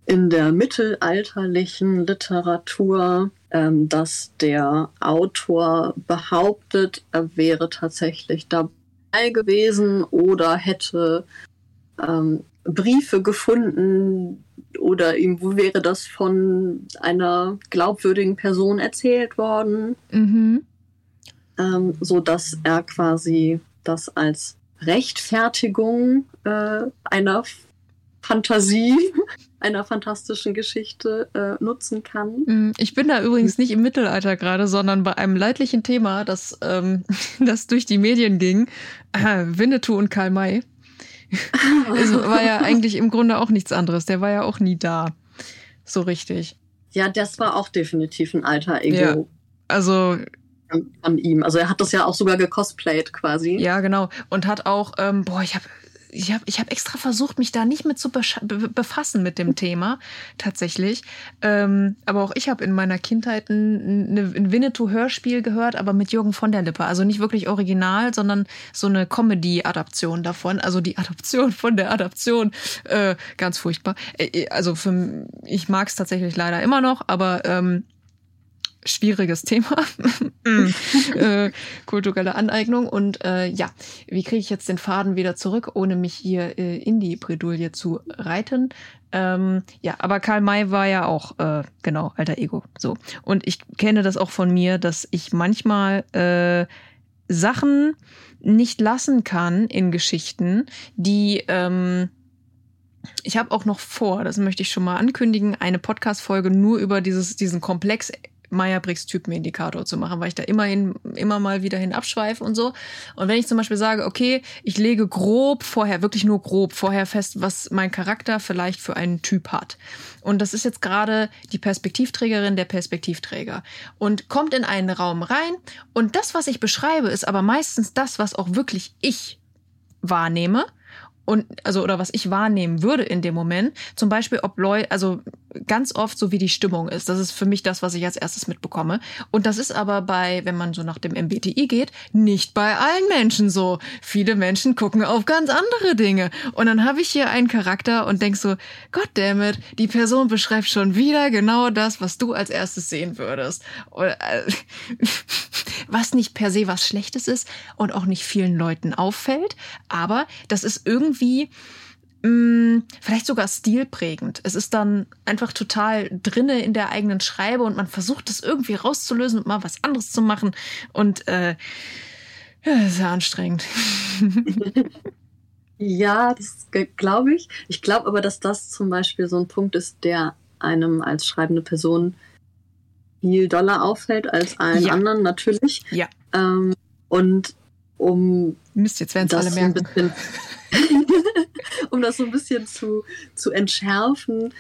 in der mittelalterlichen Literatur, ähm, dass der Autor behauptet, er wäre tatsächlich dabei gewesen oder hätte ähm, Briefe gefunden, oder ihm wäre das von einer glaubwürdigen Person erzählt worden, mhm. ähm, so dass er quasi das als Rechtfertigung äh, einer Fantasie, (laughs) einer fantastischen Geschichte äh, nutzen kann. Mhm. Ich bin da übrigens nicht im Mittelalter gerade, sondern bei einem leidlichen Thema, das, ähm, (laughs) das durch die Medien ging. Äh, Winnetou und Karl May es (laughs) war ja eigentlich im Grunde auch nichts anderes. Der war ja auch nie da. So richtig. Ja, das war auch definitiv ein alter Ego. Ja, also an ihm. Also er hat das ja auch sogar gecosplayt quasi. Ja, genau. Und hat auch, ähm, boah, ich habe ich habe ich hab extra versucht, mich da nicht mit zu befassen mit dem Thema, tatsächlich. Ähm, aber auch ich habe in meiner Kindheit ein, ein Winnetou-Hörspiel gehört, aber mit Jürgen von der Lippe. Also nicht wirklich original, sondern so eine Comedy-Adaption davon. Also die Adaption von der Adaption. Äh, ganz furchtbar. Äh, äh, also für, ich mag es tatsächlich leider immer noch, aber ähm, schwieriges Thema. Mm. (laughs) äh, kulturelle Aneignung. Und äh, ja, wie kriege ich jetzt den Faden wieder zurück, ohne mich hier äh, in die Bredouille zu reiten? Ähm, ja, aber Karl May war ja auch, äh, genau, alter Ego. So. Und ich kenne das auch von mir, dass ich manchmal äh, Sachen nicht lassen kann in Geschichten, die ähm, ich habe auch noch vor, das möchte ich schon mal ankündigen, eine Podcast-Folge nur über dieses, diesen Komplex Meyer-Briggs-Typenindikator zu machen, weil ich da immerhin immer mal wieder hin abschweife und so. Und wenn ich zum Beispiel sage, okay, ich lege grob vorher, wirklich nur grob vorher fest, was mein Charakter vielleicht für einen Typ hat. Und das ist jetzt gerade die Perspektivträgerin der Perspektivträger und kommt in einen Raum rein und das, was ich beschreibe, ist aber meistens das, was auch wirklich ich wahrnehme und also oder was ich wahrnehmen würde in dem Moment, zum Beispiel ob Leute, also ganz oft so wie die Stimmung ist. Das ist für mich das, was ich als erstes mitbekomme. Und das ist aber bei, wenn man so nach dem MBTI geht, nicht bei allen Menschen so. Viele Menschen gucken auf ganz andere Dinge. Und dann habe ich hier einen Charakter und denk so, God damn it, die Person beschreibt schon wieder genau das, was du als erstes sehen würdest. Oder, äh, (laughs) was nicht per se was Schlechtes ist und auch nicht vielen Leuten auffällt. Aber das ist irgendwie mh, mm, vielleicht sogar stilprägend. Es ist dann einfach total drinne in der eigenen Schreibe und man versucht das irgendwie rauszulösen und mal was anderes zu machen. Und äh, ja, das ist ja anstrengend. (laughs) ja, das glaube ich. Ich glaube aber, dass das zum Beispiel so ein Punkt ist, der einem als schreibende Person viel doller auffällt als allen ja. anderen, natürlich. Ja. Ähm, und um Mist, jetzt werden es alle merken. So (laughs) um das so ein bisschen zu, zu entschärfen,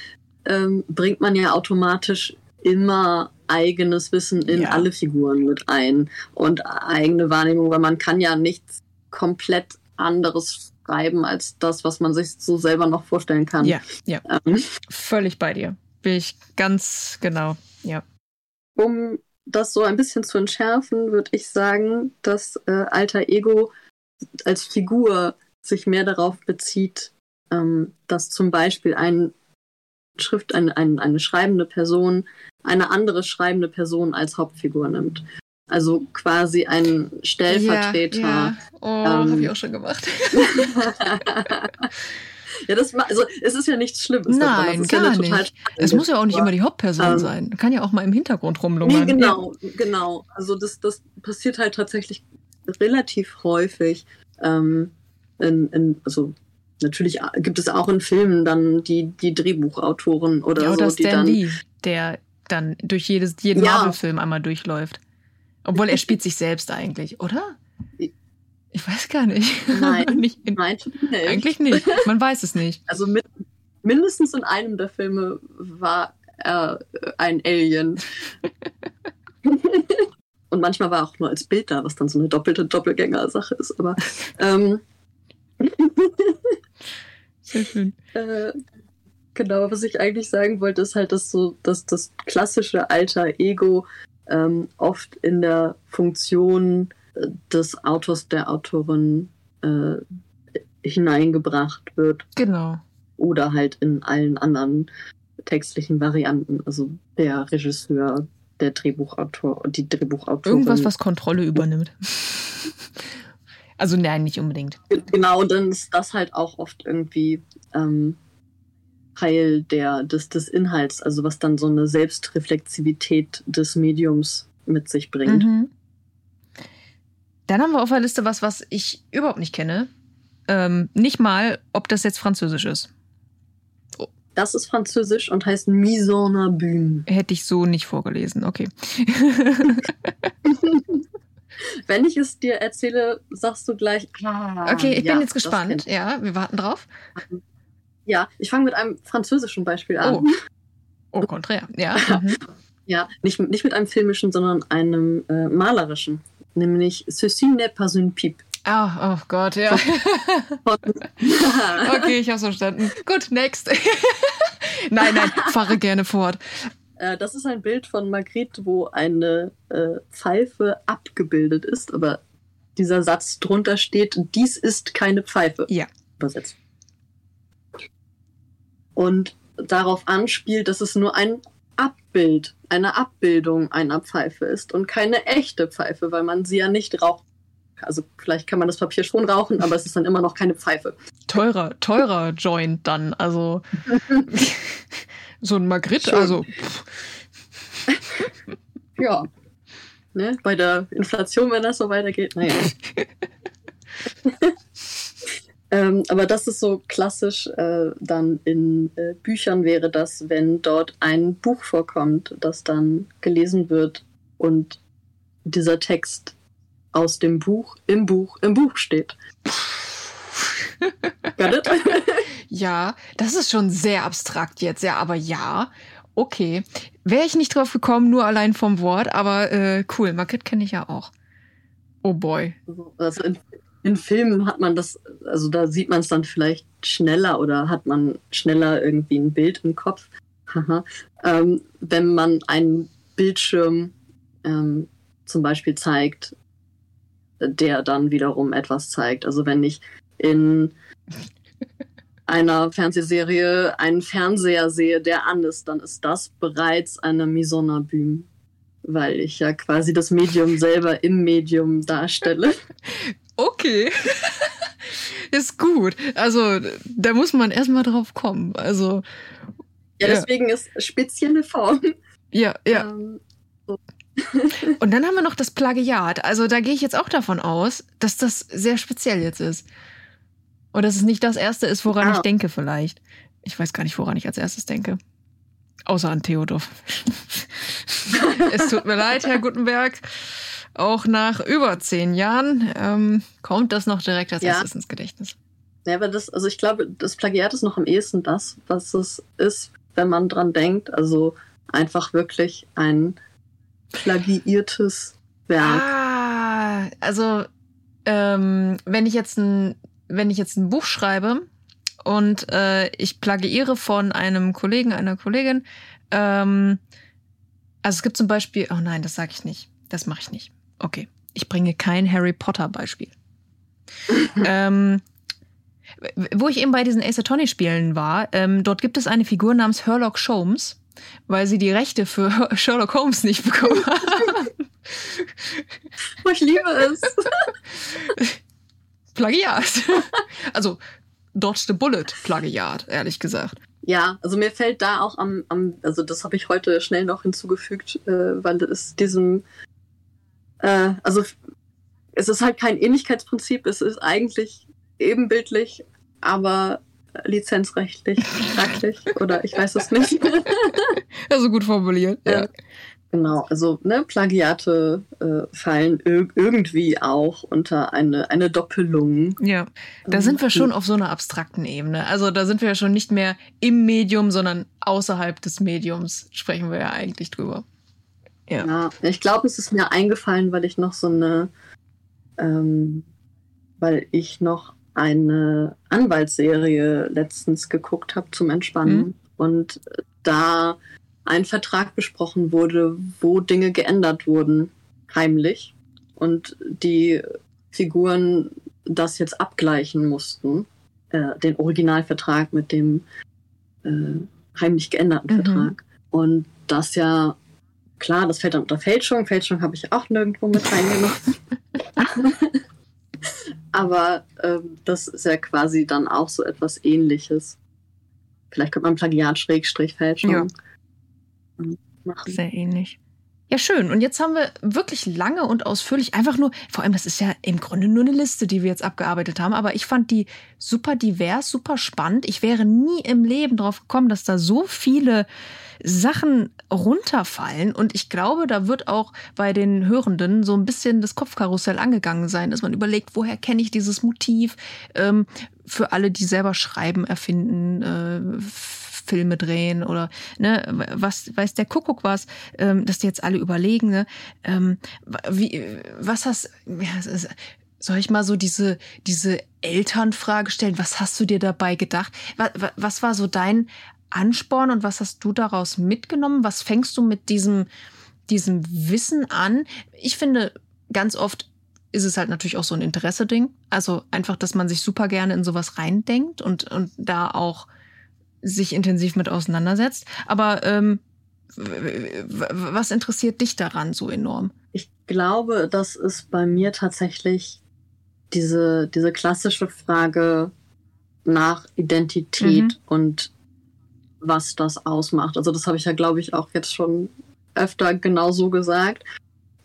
ähm, bringt man ja automatisch immer eigenes Wissen in ja. alle Figuren mit ein und eigene Wahrnehmung, weil man kann ja nichts komplett anderes schreiben als das, was man sich so selber noch vorstellen kann. Ja, ja. Ähm. Völlig bei dir. Bin ich ganz genau, ja. Um das so ein bisschen zu entschärfen, würde ich sagen, dass äh, Alter Ego als Figur sich mehr darauf bezieht, ähm, dass zum Beispiel ein Schrift, ein, ein, eine schreibende Person eine andere schreibende Person als Hauptfigur nimmt. Also quasi ein Stellvertreter. Ja, ja. Oh, ähm, habe ich auch schon gemacht. (laughs) ja, das also es ist ja nichts Schlimmes. Nein, das gar ja nicht. Es muss ja auch nicht immer die Hauptperson ähm, sein. Kann ja auch mal im Hintergrund rumlungern. Nee, (laughs) genau, genau. Also das, das passiert halt tatsächlich relativ häufig. Ähm, in, in, also natürlich gibt es auch in Filmen dann die, die Drehbuchautoren oder, ja, oder so, die Stan dann. Lee, der dann durch jedes, jeden ja. Marvel-Film einmal durchläuft. Obwohl er (laughs) spielt sich selbst eigentlich, oder? Ich weiß gar nicht. Nein, (laughs) nicht in, nein nicht. eigentlich nicht. Man weiß es nicht. (laughs) Also mit, mindestens in einem der Filme war er ein Alien. Und manchmal war auch nur als Bild da, was dann so eine doppelte Doppelgänger-Sache ist. Aber ähm, (laughs) sehr schön. Äh, Genau, was ich eigentlich sagen wollte, ist halt, dass so, dass das klassische alter Ego ähm, oft in der Funktion äh, des Autors, der Autorin äh, hineingebracht wird. Genau. Oder halt in allen anderen textlichen Varianten. Also der Regisseur, der Drehbuchautor und die Drehbuchautorin. Irgendwas, was Kontrolle übernimmt. (laughs) also nein, nicht unbedingt. Genau, dann ist das halt auch oft irgendwie ähm, Teil der, des, des Inhalts, also was dann so eine Selbstreflexivität des Mediums mit sich bringt. Mhm. Dann haben wir auf der Liste was, was ich überhaupt nicht kenne. Ähm, nicht mal, ob das jetzt Französisch ist. Das ist Französisch und heißt Mise en Abîme. Hätte ich so nicht vorgelesen, okay. (laughs) Wenn ich es dir erzähle, sagst du gleich. Ah, okay, ich ja, bin jetzt gespannt. Ja, wir warten drauf. Ja, ich fange mit einem französischen Beispiel an. Oh, oh konträr, ja. (laughs) Mhm. ja, nicht, nicht mit einem filmischen, sondern einem äh, malerischen. Nämlich Ceci n'est pas une pipe. Ah, oh, oh Gott, ja. (laughs) okay, ich hab's verstanden. Gut, next. (laughs) nein, nein, fahre gerne fort. Äh, das ist ein Bild von Magritte, wo eine äh, Pfeife abgebildet ist, aber dieser Satz drunter steht, dies ist keine Pfeife. Ja. Übersetzt und darauf anspielt, dass es nur ein Abbild, eine Abbildung einer Pfeife ist und keine echte Pfeife, weil man sie ja nicht raucht. Also vielleicht kann man das Papier schon rauchen, aber es ist dann immer noch keine Pfeife. Teurer, teurer Joint dann, also (laughs) so ein Magritte, also. ja. Ne? Bei der Inflation, wenn das so weitergeht, naja. (laughs) Ähm, aber das ist so klassisch äh, dann in äh, Büchern wäre das, wenn dort ein Buch vorkommt, das dann gelesen wird und dieser Text aus dem Buch im Buch im Buch steht. (laughs) (laughs) Ja, das ist schon sehr abstrakt jetzt, ja, aber ja, okay. Wäre ich nicht drauf gekommen, nur allein vom Wort, aber äh, cool, Market kenne ich ja auch. Oh boy. Also in, in Filmen hat man das, also da sieht man es dann vielleicht schneller oder hat man schneller irgendwie ein Bild im Kopf. ähm, wenn man einen Bildschirm ähm, zum Beispiel zeigt, der dann wiederum etwas zeigt. Also wenn ich in (laughs) einer Fernsehserie einen Fernseher sehe, der an ist, dann ist das bereits eine abîme, weil ich ja quasi das Medium (laughs) selber im Medium darstelle. Okay. (laughs) ist gut. Also, da muss man erstmal drauf kommen. Also. Ja, deswegen ja. ist spezielle Form. Ja, ja. Ähm, so. (laughs) Und dann haben wir noch das Plagiat. Also, da gehe ich jetzt auch davon aus, dass das sehr speziell jetzt ist. Und dass es nicht das erste ist, woran ah. ich denke, vielleicht. Ich weiß gar nicht, woran ich als erstes denke. Außer an Theodor. (laughs) es tut mir leid, Herr Gutenberg auch nach über zehn Jahren ähm, kommt das noch direkt als ja. erstes ins Gedächtnis. Ja, aber das, also ich glaube, das Plagiat ist noch am ehesten das, was es ist, wenn man dran denkt. Also einfach wirklich ein plagiiertes Werk. Ah, also ähm, wenn ich jetzt ein, wenn ich jetzt ein Buch schreibe und äh, ich plagiiere von einem Kollegen, einer Kollegin, ähm, also es gibt zum Beispiel, oh nein, das sage ich nicht, das mache ich nicht. Okay, ich bringe kein Harry Potter Beispiel. (laughs) ähm, wo ich eben bei diesen Ace Attorney Spielen war, ähm, dort gibt es eine Figur namens Herlock Sholmes, weil sie die Rechte für (laughs) Sherlock Holmes nicht bekommen haben. Oh, ich liebe es. (laughs) Plagiat. (laughs) Also Dodge the Bullet Plagiat, ehrlich gesagt. Ja, also mir fällt da auch am, am also das habe ich heute schnell noch hinzugefügt, äh, weil es diesem, äh, also es ist halt kein Ähnlichkeitsprinzip, es ist eigentlich ebenbildlich, aber lizenzrechtlich fraglich oder ich weiß es nicht. (laughs) Also gut formuliert. Ja. Genau, also ne, Plagiate äh, fallen ir irgendwie auch unter eine, eine Doppelung. Ja, da sind wir schon auf so einer abstrakten Ebene. Also da sind wir ja schon nicht mehr im Medium, sondern außerhalb des Mediums sprechen wir ja eigentlich drüber. Ja, ja ich glaube, es ist mir eingefallen, weil ich noch so eine, ähm, weil ich noch eine Anwaltsserie letztens geguckt habe zum Entspannen. Mhm. Und da ein Vertrag besprochen wurde, wo Dinge geändert wurden, heimlich. Und die Figuren das jetzt abgleichen mussten, äh, den Originalvertrag mit dem äh, heimlich geänderten mhm. Vertrag. Und das ja, klar, das fällt dann unter Fälschung. Fälschung habe ich auch nirgendwo mit reingenommen. (laughs) Aber ähm, das ist ja quasi dann auch so etwas ähnliches. Vielleicht könnte man Plagiat-Fälschung ja machen. Sehr ähnlich. Ja, schön. Und jetzt haben wir wirklich lange und ausführlich einfach nur, vor allem, das ist ja im Grunde nur eine Liste, die wir jetzt abgearbeitet haben, aber ich fand die super divers, super spannend. Ich wäre nie im Leben drauf gekommen, dass da so viele Sachen runterfallen. Und ich glaube, da wird auch bei den Hörenden so ein bisschen das Kopfkarussell angegangen sein, dass man überlegt, woher kenne ich dieses Motiv? Ähm, für alle, die selber schreiben, erfinden, äh, Filme drehen oder ne, was weiß der Kuckuck was, ähm, dass die jetzt alle überlegen, ne, ähm, wie, was hast, ja, soll ich mal so diese, diese Elternfrage stellen? Was hast du dir dabei gedacht? Was, was war so dein Ansporn und was hast du daraus mitgenommen? Was fängst du mit diesem, diesem Wissen an? Ich finde, ganz oft ist es halt natürlich auch so ein Interesse-Ding. Also einfach, dass man sich super gerne in sowas reindenkt und, und da auch sich intensiv mit auseinandersetzt. Aber ähm, was interessiert dich daran so enorm? Ich glaube, das ist bei mir tatsächlich diese, diese klassische Frage nach Identität mhm. und was das ausmacht. Also das habe ich ja, glaube ich, auch jetzt schon öfter genau so gesagt.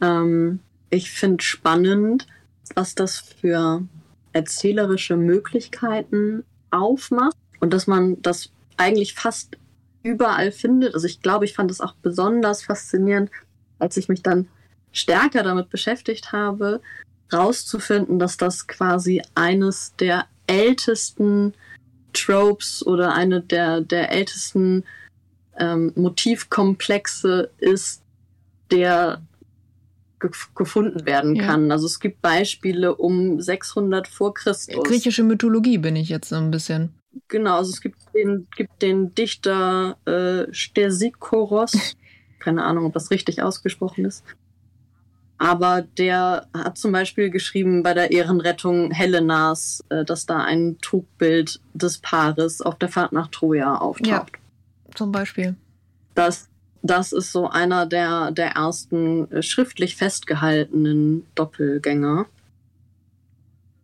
Ähm, ich finde spannend, was das für erzählerische Möglichkeiten aufmacht und dass man das eigentlich fast überall findet. Also ich glaube, ich fand es auch besonders faszinierend, als ich mich dann stärker damit beschäftigt habe, rauszufinden, dass das quasi eines der ältesten Tropes oder eine der, der ältesten ähm, Motivkomplexe ist, der ge gefunden werden ja. kann. Also es gibt Beispiele um 600 vor Christus. Griechische Mythologie bin ich jetzt so ein bisschen. Genau, also es gibt den, gibt den Dichter äh, Stersichoros, (laughs) keine Ahnung, ob das richtig ausgesprochen ist. Aber der hat zum Beispiel geschrieben bei der Ehrenrettung Helenas, äh, dass da ein Trugbild des Paares auf der Fahrt nach Troja auftaucht. Ja, zum Beispiel. Das, das ist so einer der, der ersten äh, schriftlich festgehaltenen Doppelgänger.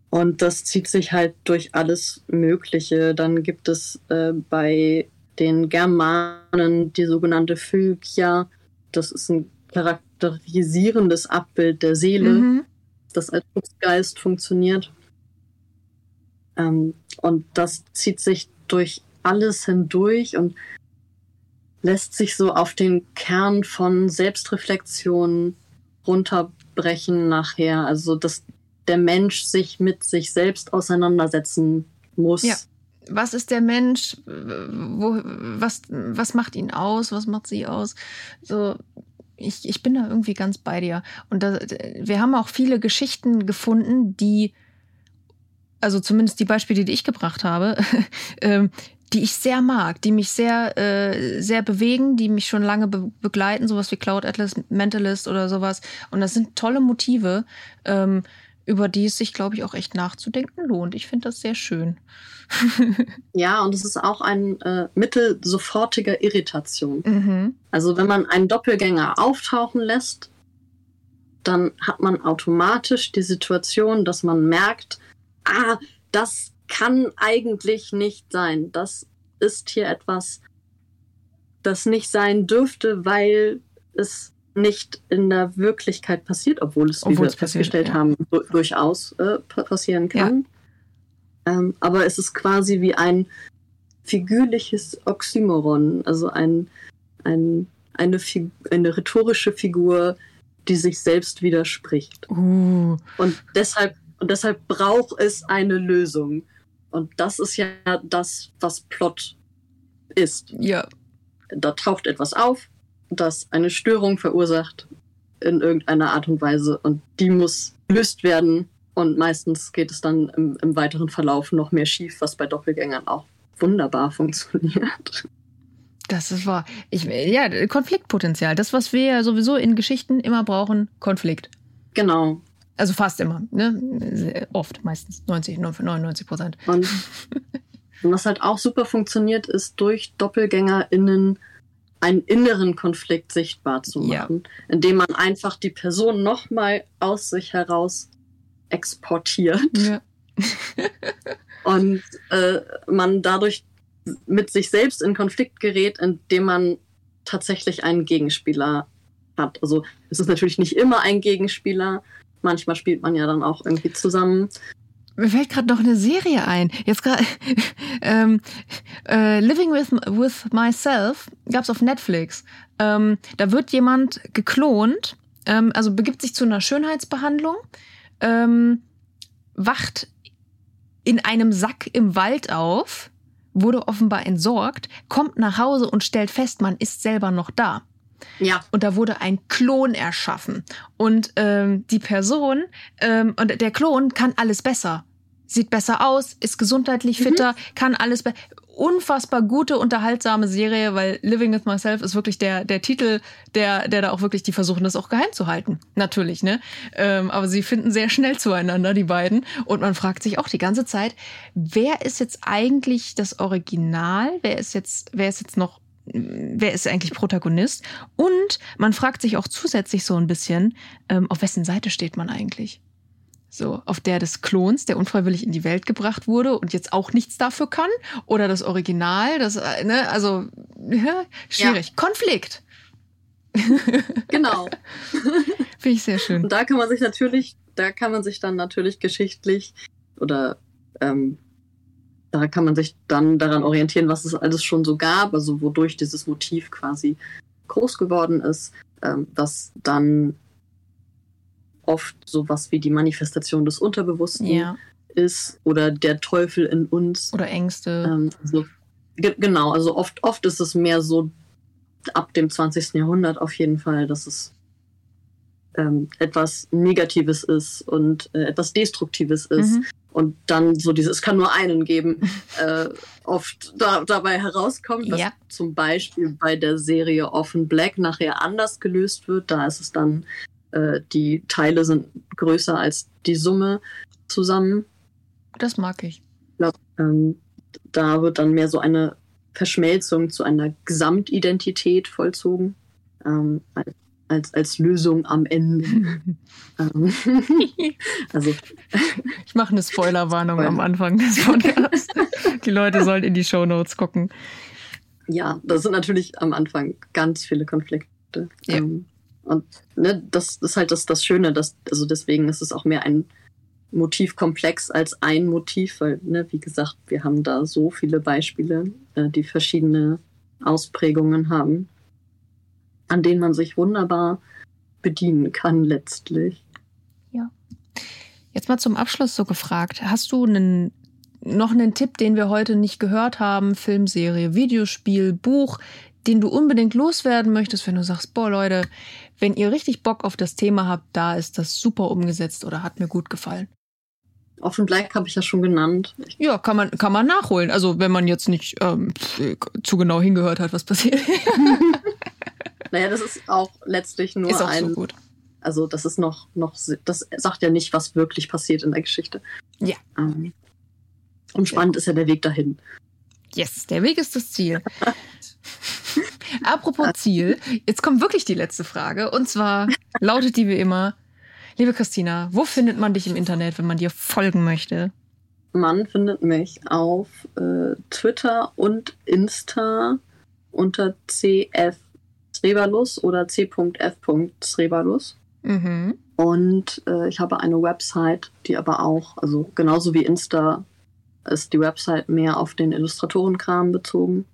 Und das zieht sich halt durch alles Mögliche. Dann gibt es äh, bei den Germanen die sogenannte Phygia. Das ist ein charakterisierendes Abbild der Seele, mhm. das als Schutzgeist funktioniert. Ähm, und das zieht sich durch alles hindurch und lässt sich so auf den Kern von Selbstreflexion runterbrechen nachher. Also das der Mensch sich mit sich selbst auseinandersetzen muss. Ja. was ist der Mensch? Wo, was, was macht ihn aus? Was macht sie aus? So, ich, ich bin da irgendwie ganz bei dir. Und da, wir haben auch viele Geschichten gefunden, die, also zumindest die Beispiele, die ich gebracht habe, (laughs) ähm, die ich sehr mag, die mich sehr, äh, sehr bewegen, die mich schon lange be begleiten, sowas wie Cloud Atlas, Mentalist oder sowas. Und das sind tolle Motive, ähm, über die es sich, glaube ich, auch echt nachzudenken lohnt. Ich finde das sehr schön. (laughs) ja, und es ist auch ein äh, Mittel sofortiger Irritation. Mhm. Also wenn man einen Doppelgänger auftauchen lässt, dann hat man automatisch die Situation, dass man merkt, ah, das kann eigentlich nicht sein. Das ist hier etwas, das nicht sein dürfte, weil es nicht in der Wirklichkeit passiert, obwohl es, obwohl wie wir festgestellt ja. haben, durchaus äh, passieren kann. Ja. Ähm, aber es ist quasi wie ein figürliches Oxymoron, also ein, ein, eine, eine rhetorische Figur, die sich selbst widerspricht. Uh. Und deshalb und deshalb braucht es eine Lösung. Und das ist ja das, was Plot ist. Ja. Da taucht etwas auf, das eine Störung verursacht in irgendeiner Art und Weise und die muss gelöst werden. Und meistens geht es dann im, im weiteren Verlauf noch mehr schief, was bei Doppelgängern auch wunderbar funktioniert. Das ist wahr. Ich, ja, Konfliktpotenzial. Das, was wir ja sowieso in Geschichten immer brauchen, Konflikt. Genau. Also fast immer, ne? Oft, meistens 90, 99 Prozent. Und, und (laughs) was halt auch super funktioniert, ist durch DoppelgängerInnen einen inneren Konflikt sichtbar zu machen, ja. indem man einfach die Person nochmal aus sich heraus exportiert. Ja. (laughs) und äh, man dadurch mit sich selbst in Konflikt gerät, indem man tatsächlich einen Gegenspieler hat. Also es ist natürlich nicht immer ein Gegenspieler, manchmal spielt man ja dann auch irgendwie zusammen. Mir fällt gerade noch eine Serie ein. Jetzt gerade (laughs) ähm, äh, Living with, with Myself gab's auf Netflix. Ähm, da wird jemand geklont, ähm, also begibt sich zu einer Schönheitsbehandlung, ähm, wacht in einem Sack im Wald auf, wurde offenbar entsorgt, kommt nach Hause und stellt fest, man ist selber noch da. Ja. Und da wurde ein Klon erschaffen. Und ähm, die Person ähm, und der Klon kann alles besser. Sieht besser aus, ist gesundheitlich mhm. fitter, mhm. kann alles besser. Unfassbar gute, unterhaltsame Serie, weil Living with Myself ist wirklich der, der Titel, der, der da auch wirklich, die versuchen das auch geheim zu halten. Natürlich, ne? Ähm, aber sie finden sehr schnell zueinander, die beiden. Und man fragt sich auch die ganze Zeit, wer ist jetzt eigentlich das Original? Wer ist jetzt, wer ist jetzt noch wer ist eigentlich Protagonist? Und man fragt sich auch zusätzlich so ein bisschen, ähm, auf wessen Seite steht man eigentlich? So, auf der des Klons, der unfreiwillig in die Welt gebracht wurde und jetzt auch nichts dafür kann? Oder das Original, das, äh, ne, also, ja, schwierig. Ja. Konflikt. (laughs) genau. (laughs) Finde ich sehr schön. Und da kann man sich natürlich, da kann man sich dann natürlich geschichtlich oder ähm, da kann man sich dann daran orientieren, was es alles schon so gab, also wodurch dieses Motiv quasi groß geworden ist, ähm, was dann oft sowas wie die Manifestation des Unterbewussten ja. ist oder der Teufel in uns. Oder Ängste. Ähm, also, ge genau, also oft, oft ist es mehr so ab dem 20. Jahrhundert auf jeden Fall, dass es ähm, etwas Negatives ist und äh, etwas Destruktives ist. Mhm und dann so dieses, es kann nur einen geben, (laughs) äh, oft da, dabei herauskommt, was ja. zum Beispiel bei der Serie Offen Black nachher anders gelöst wird. Da ist es dann, äh, die Teile sind größer als die Summe zusammen. Das mag ich. ähm, da wird dann mehr so eine Verschmelzung zu einer Gesamtidentität vollzogen. Ähm, als, als Lösung am Ende. (laughs) Ähm, (laughs) also. Ich mache eine Spoilerwarnung am Anfang des Podcasts. Die Leute sollen in die Show Notes gucken. Ja, das sind natürlich am Anfang ganz viele Konflikte. Ja. Ähm, und ne, das ist halt das, das Schöne, dass, also deswegen ist es auch mehr ein Motivkomplex als ein Motiv, weil, ne, wie gesagt, wir haben da so viele Beispiele, äh, die verschiedene Ausprägungen haben an denen man sich wunderbar bedienen kann letztlich. Ja. Jetzt mal zum Abschluss so gefragt. Hast du einen noch einen Tipp, den wir heute nicht gehört haben, Filmserie, Videospiel, Buch, den du unbedingt loswerden möchtest, wenn du sagst, boah Leute, wenn ihr richtig Bock auf das Thema habt, da ist das super umgesetzt oder hat mir gut gefallen. Offen Black habe ich ja schon genannt. Ja, kann man, kann man nachholen. Also wenn man jetzt nicht ähm, zu genau hingehört hat, was passiert. (laughs) naja, das ist auch letztlich nur ist auch ein. So gut. Also das ist noch, noch, das sagt ja nicht, was wirklich passiert in der Geschichte. Ja. Ähm, und spannend ist ja der Weg dahin. Yes, der Weg ist das Ziel. (laughs) Apropos Ziel, jetzt kommt wirklich die letzte Frage. Und zwar lautet die wie immer, liebe Christina, wo findet man dich im Internet, wenn man dir folgen möchte? Man findet mich auf äh, Twitter und Insta unter cf Srebalus oder c.f. Srebalus. Mhm. Und äh, ich habe eine Website, die aber auch, also genauso wie Insta, ist die Website mehr auf den Illustratorenkram bezogen.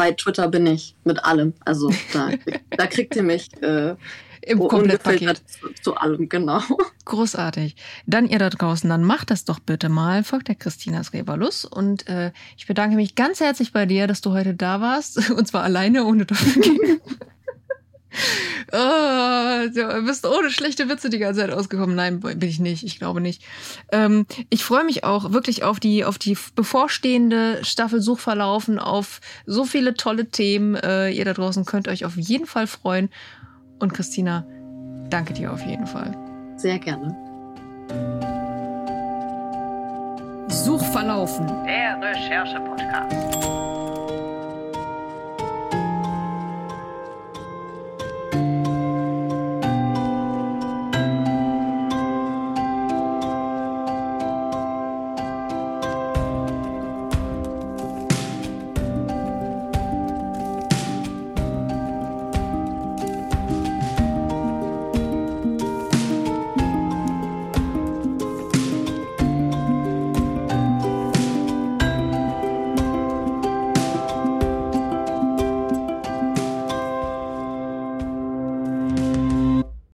Bei Twitter bin ich mit allem. Also da, da kriegt ihr mich äh, im Komplettpaket. Zu, zu, allem, genau. Großartig. Dann ihr da draußen, dann macht das doch bitte mal. Folgt der Christina Srebalus. Und äh, ich bedanke mich ganz herzlich bei dir, dass du heute da warst. (laughs) Und zwar alleine, ohne Doppelgänger. (laughs) Oh, du bist ohne schlechte Witze die ganze Zeit ausgekommen. Nein, bin ich nicht. Ich glaube nicht. Ähm, ich freue mich auch wirklich auf die, auf die bevorstehende Staffel Suchverlaufen, auf so viele tolle Themen. Äh, ihr da draußen könnt euch auf jeden Fall freuen. Und Christina, danke dir auf jeden Fall. Sehr gerne. Suchverlaufen. Der Recherche-Podcast.